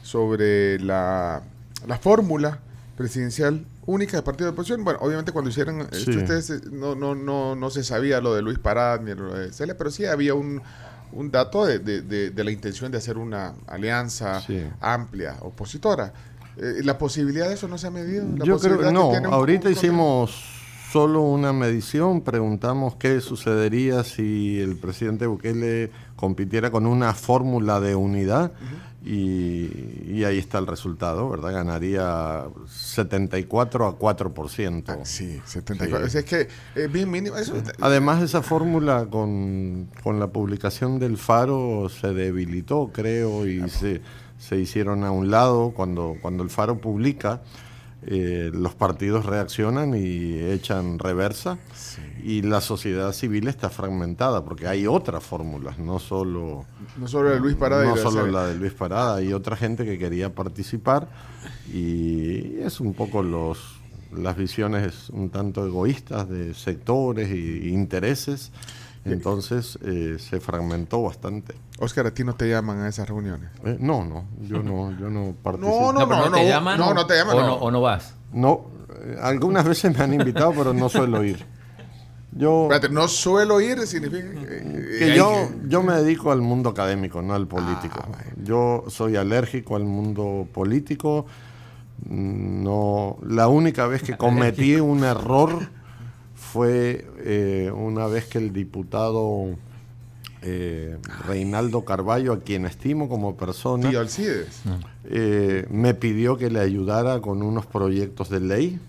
sobre la, la fórmula presidencial única de partido de oposición. Bueno, obviamente cuando hicieron esto, Sí. ustedes eh, no, no, no, no se sabía lo de Luis Parada ni lo de Celia, pero sí había un, un dato de, de- de- de la intención de hacer una alianza Sí. amplia, opositora. Eh, ¿La posibilidad de eso no se ha medido? ¿La Yo creo que no. Ahorita un- hicimos solo una medición, preguntamos qué sucedería si el presidente Bukele compitiera con una fórmula de unidad y, y ahí está el resultado, ¿verdad? Ganaría 74 a 4%. Ah, sí, 74. Es que es bien mínimo. Eso, Además, esa fórmula con, con la publicación del Faro se debilitó, creo, y se, se hicieron a un lado. Cuando, cuando el Faro publica, eh, los partidos reaccionan y echan reversa. Y la sociedad civil está fragmentada, porque hay otras fórmulas, no solo, no solo la de Luis Parada no solo la de Luis Parada, hay otra gente que quería participar y es un poco los las visiones un tanto egoístas de sectores y intereses, entonces eh, se fragmentó bastante. Oscar, a ti no te llaman a esas reuniones. Eh, no, no, yo no, yo no participo. No, no, pero no, te no, llaman no, no te llaman, o no. no, o no vas. No, eh, algunas veces me han invitado, pero no suelo ir. Yo, Espérate, no suelo ir, significa que, yo, que- yo me dedico al mundo académico, no al político. Yo soy alérgico al mundo político. No, la única vez que cometí un error fue eh, una vez que el diputado eh, Reinaldo Carballo, a quien estimo como persona, Tío Alcides. eh, me pidió que le ayudara con unos proyectos de ley.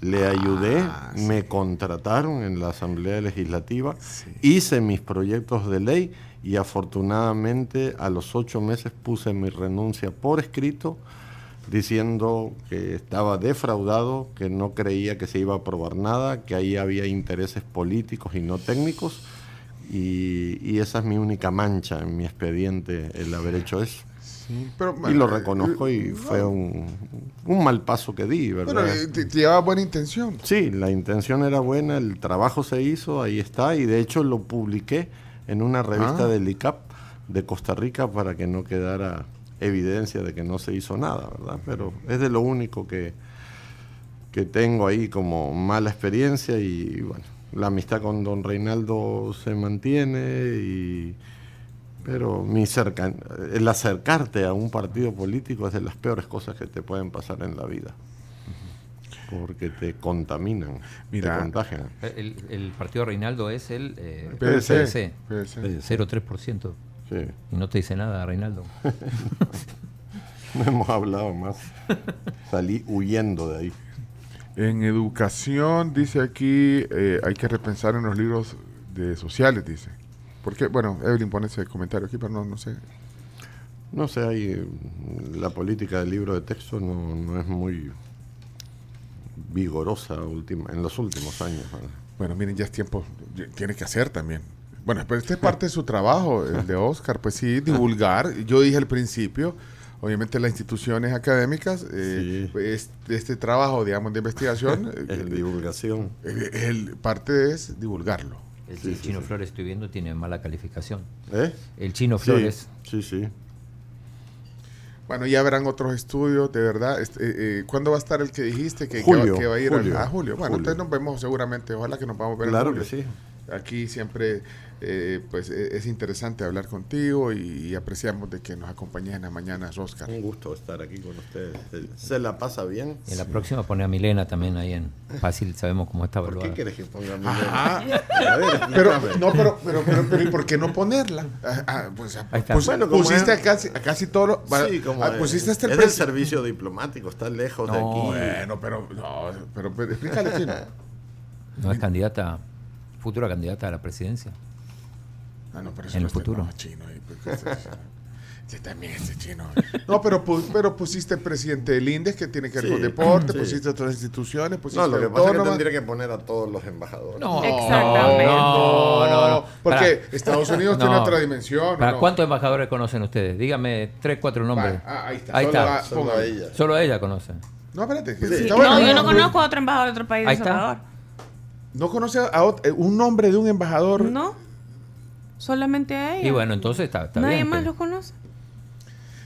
Le ayudé, Ah, sí. me contrataron en la Asamblea Legislativa, hice mis proyectos de ley y afortunadamente a los ocho meses puse mi renuncia por escrito diciendo que estaba defraudado, que no creía que se iba a aprobar nada, que ahí había intereses políticos y no técnicos. Y, y esa es mi única mancha en mi expediente, el haber hecho eso. Pero, Y lo bueno, reconozco y eh, fue un, un mal paso que di, ¿verdad? Bueno, eh, te, te llevaba buena intención. Sí, la intención era buena, el trabajo se hizo, ahí está, y de hecho lo publiqué en una revista Ah. del ICAP de Costa Rica para que no quedara evidencia de que no se hizo nada, ¿verdad? Pero es de lo único que, que tengo ahí como mala experiencia y bueno, la amistad con don Reinaldo se mantiene y pero mi cerca, el acercarte a un partido político es de las peores cosas que te pueden pasar en la vida. Porque te contaminan, Mira. te contagian. El, el partido Reinaldo es el eh, PDC. PDC. PDC. 0,3%. Sí, Y no te dice nada, Reinaldo. no hemos hablado más. Salí huyendo de ahí. En educación, dice aquí, eh, hay que repensar en los libros de sociales, dice. Porque, bueno, Evelyn pone ese comentario aquí, pero no, no sé. No sé, hay, la política del libro de texto no, no es muy vigorosa última, en los últimos años. ¿verdad? Bueno, miren, ya es tiempo, tiene que hacer también. Bueno, pero este es parte de su trabajo, el de Oscar, pues sí, divulgar. Yo dije al principio, obviamente las instituciones académicas, eh, Sí. es- este trabajo, digamos, de investigación, eh, Es divulgación. eh, el, parte es divulgarlo. El, Sí, el sí, Chino sí. Flores, estoy viendo, tiene mala calificación. ¿Eh? El Chino Sí, Flores. sí, sí. Bueno, ya verán otros estudios, de verdad. Este, eh, eh, ¿Cuándo va a estar el que dijiste que, que Julio, va, que va a ir al- julio, a julio? Bueno, julio. entonces nos vemos seguramente. Ojalá que nos vamos a ver Claro en que julio. sí. Aquí siempre eh, pues eh, es interesante hablar contigo y, y apreciamos de que nos acompañes en las mañanas, Oscar. Un gusto estar aquí con ustedes. Se, la pasa bien. En la próxima pone a Milena también ahí en fácil, sabemos cómo está ¿Por qué evaluada. quieres que ponga mi Ajá. nombre? A ver, Pero, no, pero, pero, pero, pero, ¿y por qué no ponerla? Ah, ah, pues, ah, Ahí está. pus- Bueno, como pusiste es- a casi, a casi todo lo- Sí, como ah, es, pusiste hasta el es presi- servicio diplomático, está lejos de No, aquí. Bueno, pero, no, pero, pero explícale, Chino. No es candidata, futura candidata a la presidencia. Ah, no, pero eso En no el futuro. no, chino, ahí, pues, ese- ese también ese chino. No, pero, pero pusiste presidente del INDES que tiene que ver Sí, con deporte, sí. pusiste otras instituciones, pusiste No, lo que pasa es que autónomas. tendría que poner a todos los embajadores. No, Exactamente. No, no, no. Porque Para- Estados Unidos tiene otra dimensión. ¿Para ¿no? cuántos embajadores conocen ustedes? Dígame tres, cuatro nombres. Ah, ahí está. Ahí Solo está. a- Solo a ella. Solo ella conoce. No, espérate. Sí. No, bueno, yo no conozco a otro embajador de otro país de Ahí está. ¿No conoce a ot- eh, un nombre de un embajador? No. Solamente a ella. Y bueno, entonces está, está Nadie bien. más que- lo conoce.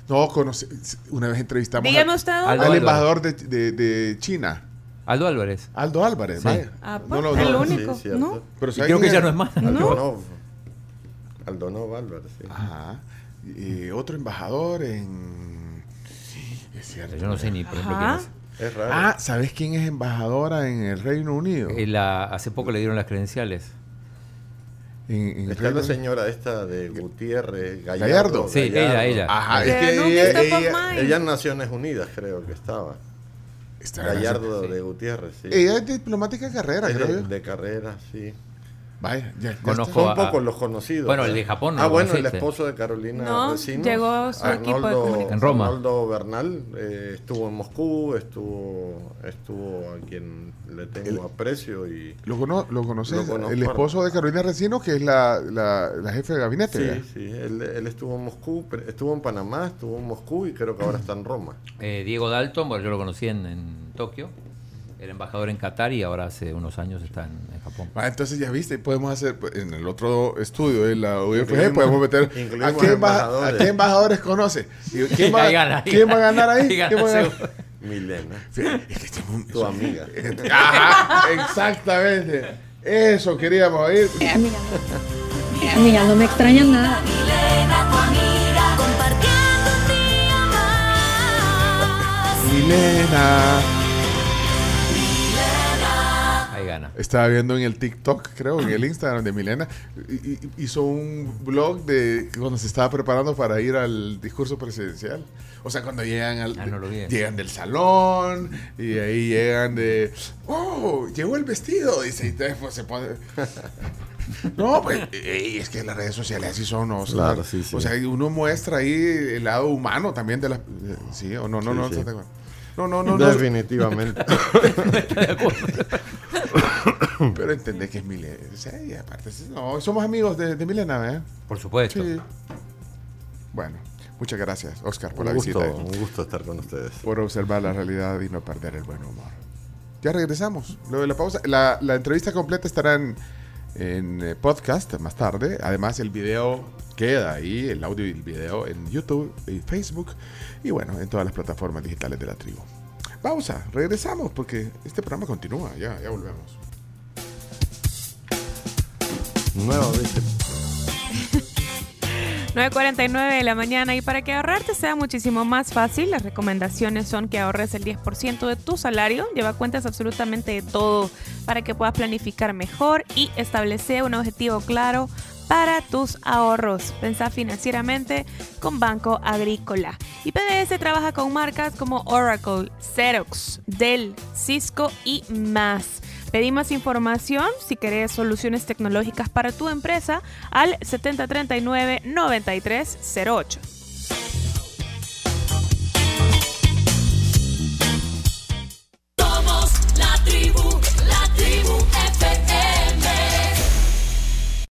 No, conoce. Una vez entrevistamos Dígame a- usted Aldo al embajador de, de- de China, Aldo Álvarez. Aldo Álvarez. Sí. vaya. Ah, No pues, lo- el no, único. sí. ¿No? Pero ¿sabe creo que ya no es más. Aldonov. Aldonov Álvarez, sí. Ajá. Y otro embajador en. Es cierto. Yo no sé ni por ejemplo Ajá. quién Es raro. Ah, ¿sabes quién es embajadora en el Reino Unido? es. La- hace poco le dieron las credenciales. En, en Está la señora esta de Gutiérrez, Gallardo. Gallardo. Sí, ella, ella. Ajá, es que ella, ella-. Ella en Naciones Unidas creo que estaba. está Gallardo Sí. de Gutiérrez, sí. Ella es diplomática de carrera, Es creo de, yo. de carrera, sí. Vaya, ya, ya Conozco. Son a- pocos los conocidos. Bueno, el de Japón no Ah, lo bueno, el esposo de Carolina No, Recinos, llegó su equipo de comunicación. En Roma. Arnoldo Bernal eh, estuvo en Moscú, estuvo, estuvo a quien le tengo El- aprecio y... ¿Lo, cono lo conoces? Lo conozco. el esposo de Carolina Recino, que es la, la, la jefe de gabinete. Sí, ¿verdad? sí, él, él estuvo en Moscú, estuvo en Panamá, estuvo en Moscú y creo que ahora está en Roma. Eh, Diego Dalton, bueno, yo lo conocí en, en Tokio. Era embajador en Qatar y ahora hace unos años está en, en Japón. Ah, entonces ya viste, podemos hacer pues, en el otro estudio, en la UFG, podemos meter a qué, emba- embajadores. a qué embajadores conoce. ¿Quién, va, Ahí gana, ahí quién va a gana. ganar ahí? Ahí ¿Quién gana va a ganar? seguro. Milena, Es que un- tu amiga. Ajá, exactamente. Eso queríamos oír. Mira, no me extrañan nada. Compartiendo un día más. Milena. Estaba viendo en el TikTok, creo, en el Instagram de Milena. Hizo un blog de cuando se estaba preparando para ir al discurso presidencial. O sea, cuando llegan al, Ah, no lo vi. llegan del salón y ahí llegan de, oh, llegó el vestido. Dice, y después se pone. No, pues ey, es que las redes sociales así son, ¿no? O sea, Claro, sí, sí. O sea, uno muestra ahí el lado humano también de las. Sí, o no, no, Sí, no. No, no, no, no. Definitivamente. Pero entendé que es Milena. O sea, y aparte, no, somos amigos de, de Milena, ¿verdad? Por supuesto. Sí. Bueno, muchas gracias, Oscar, por un, la gusto, visita. un gusto estar con ustedes. Por observar la realidad y no perder el buen humor. Ya regresamos. Luego de la pausa. La, la entrevista completa estará en, en, eh, podcast más tarde. Además, el video queda ahí, el audio y el video en YouTube y Facebook. Y bueno, en todas las plataformas digitales de la tribu. Pausa, regresamos porque este programa continúa. Ya, ya volvemos. Nueva vez. 9.49 de la mañana y para que ahorrarte sea muchísimo más fácil, las recomendaciones son que ahorres el 10% de tu salario, lleva cuentas absolutamente de todo para que puedas planificar mejor y establecer un objetivo claro para tus ahorros. Pensá financieramente con Banco Agrícola. Y PDS trabaja con marcas como Oracle, Xerox, Dell, Cisco y más. Pedí más información si querés soluciones tecnológicas para tu empresa al 7039-9308.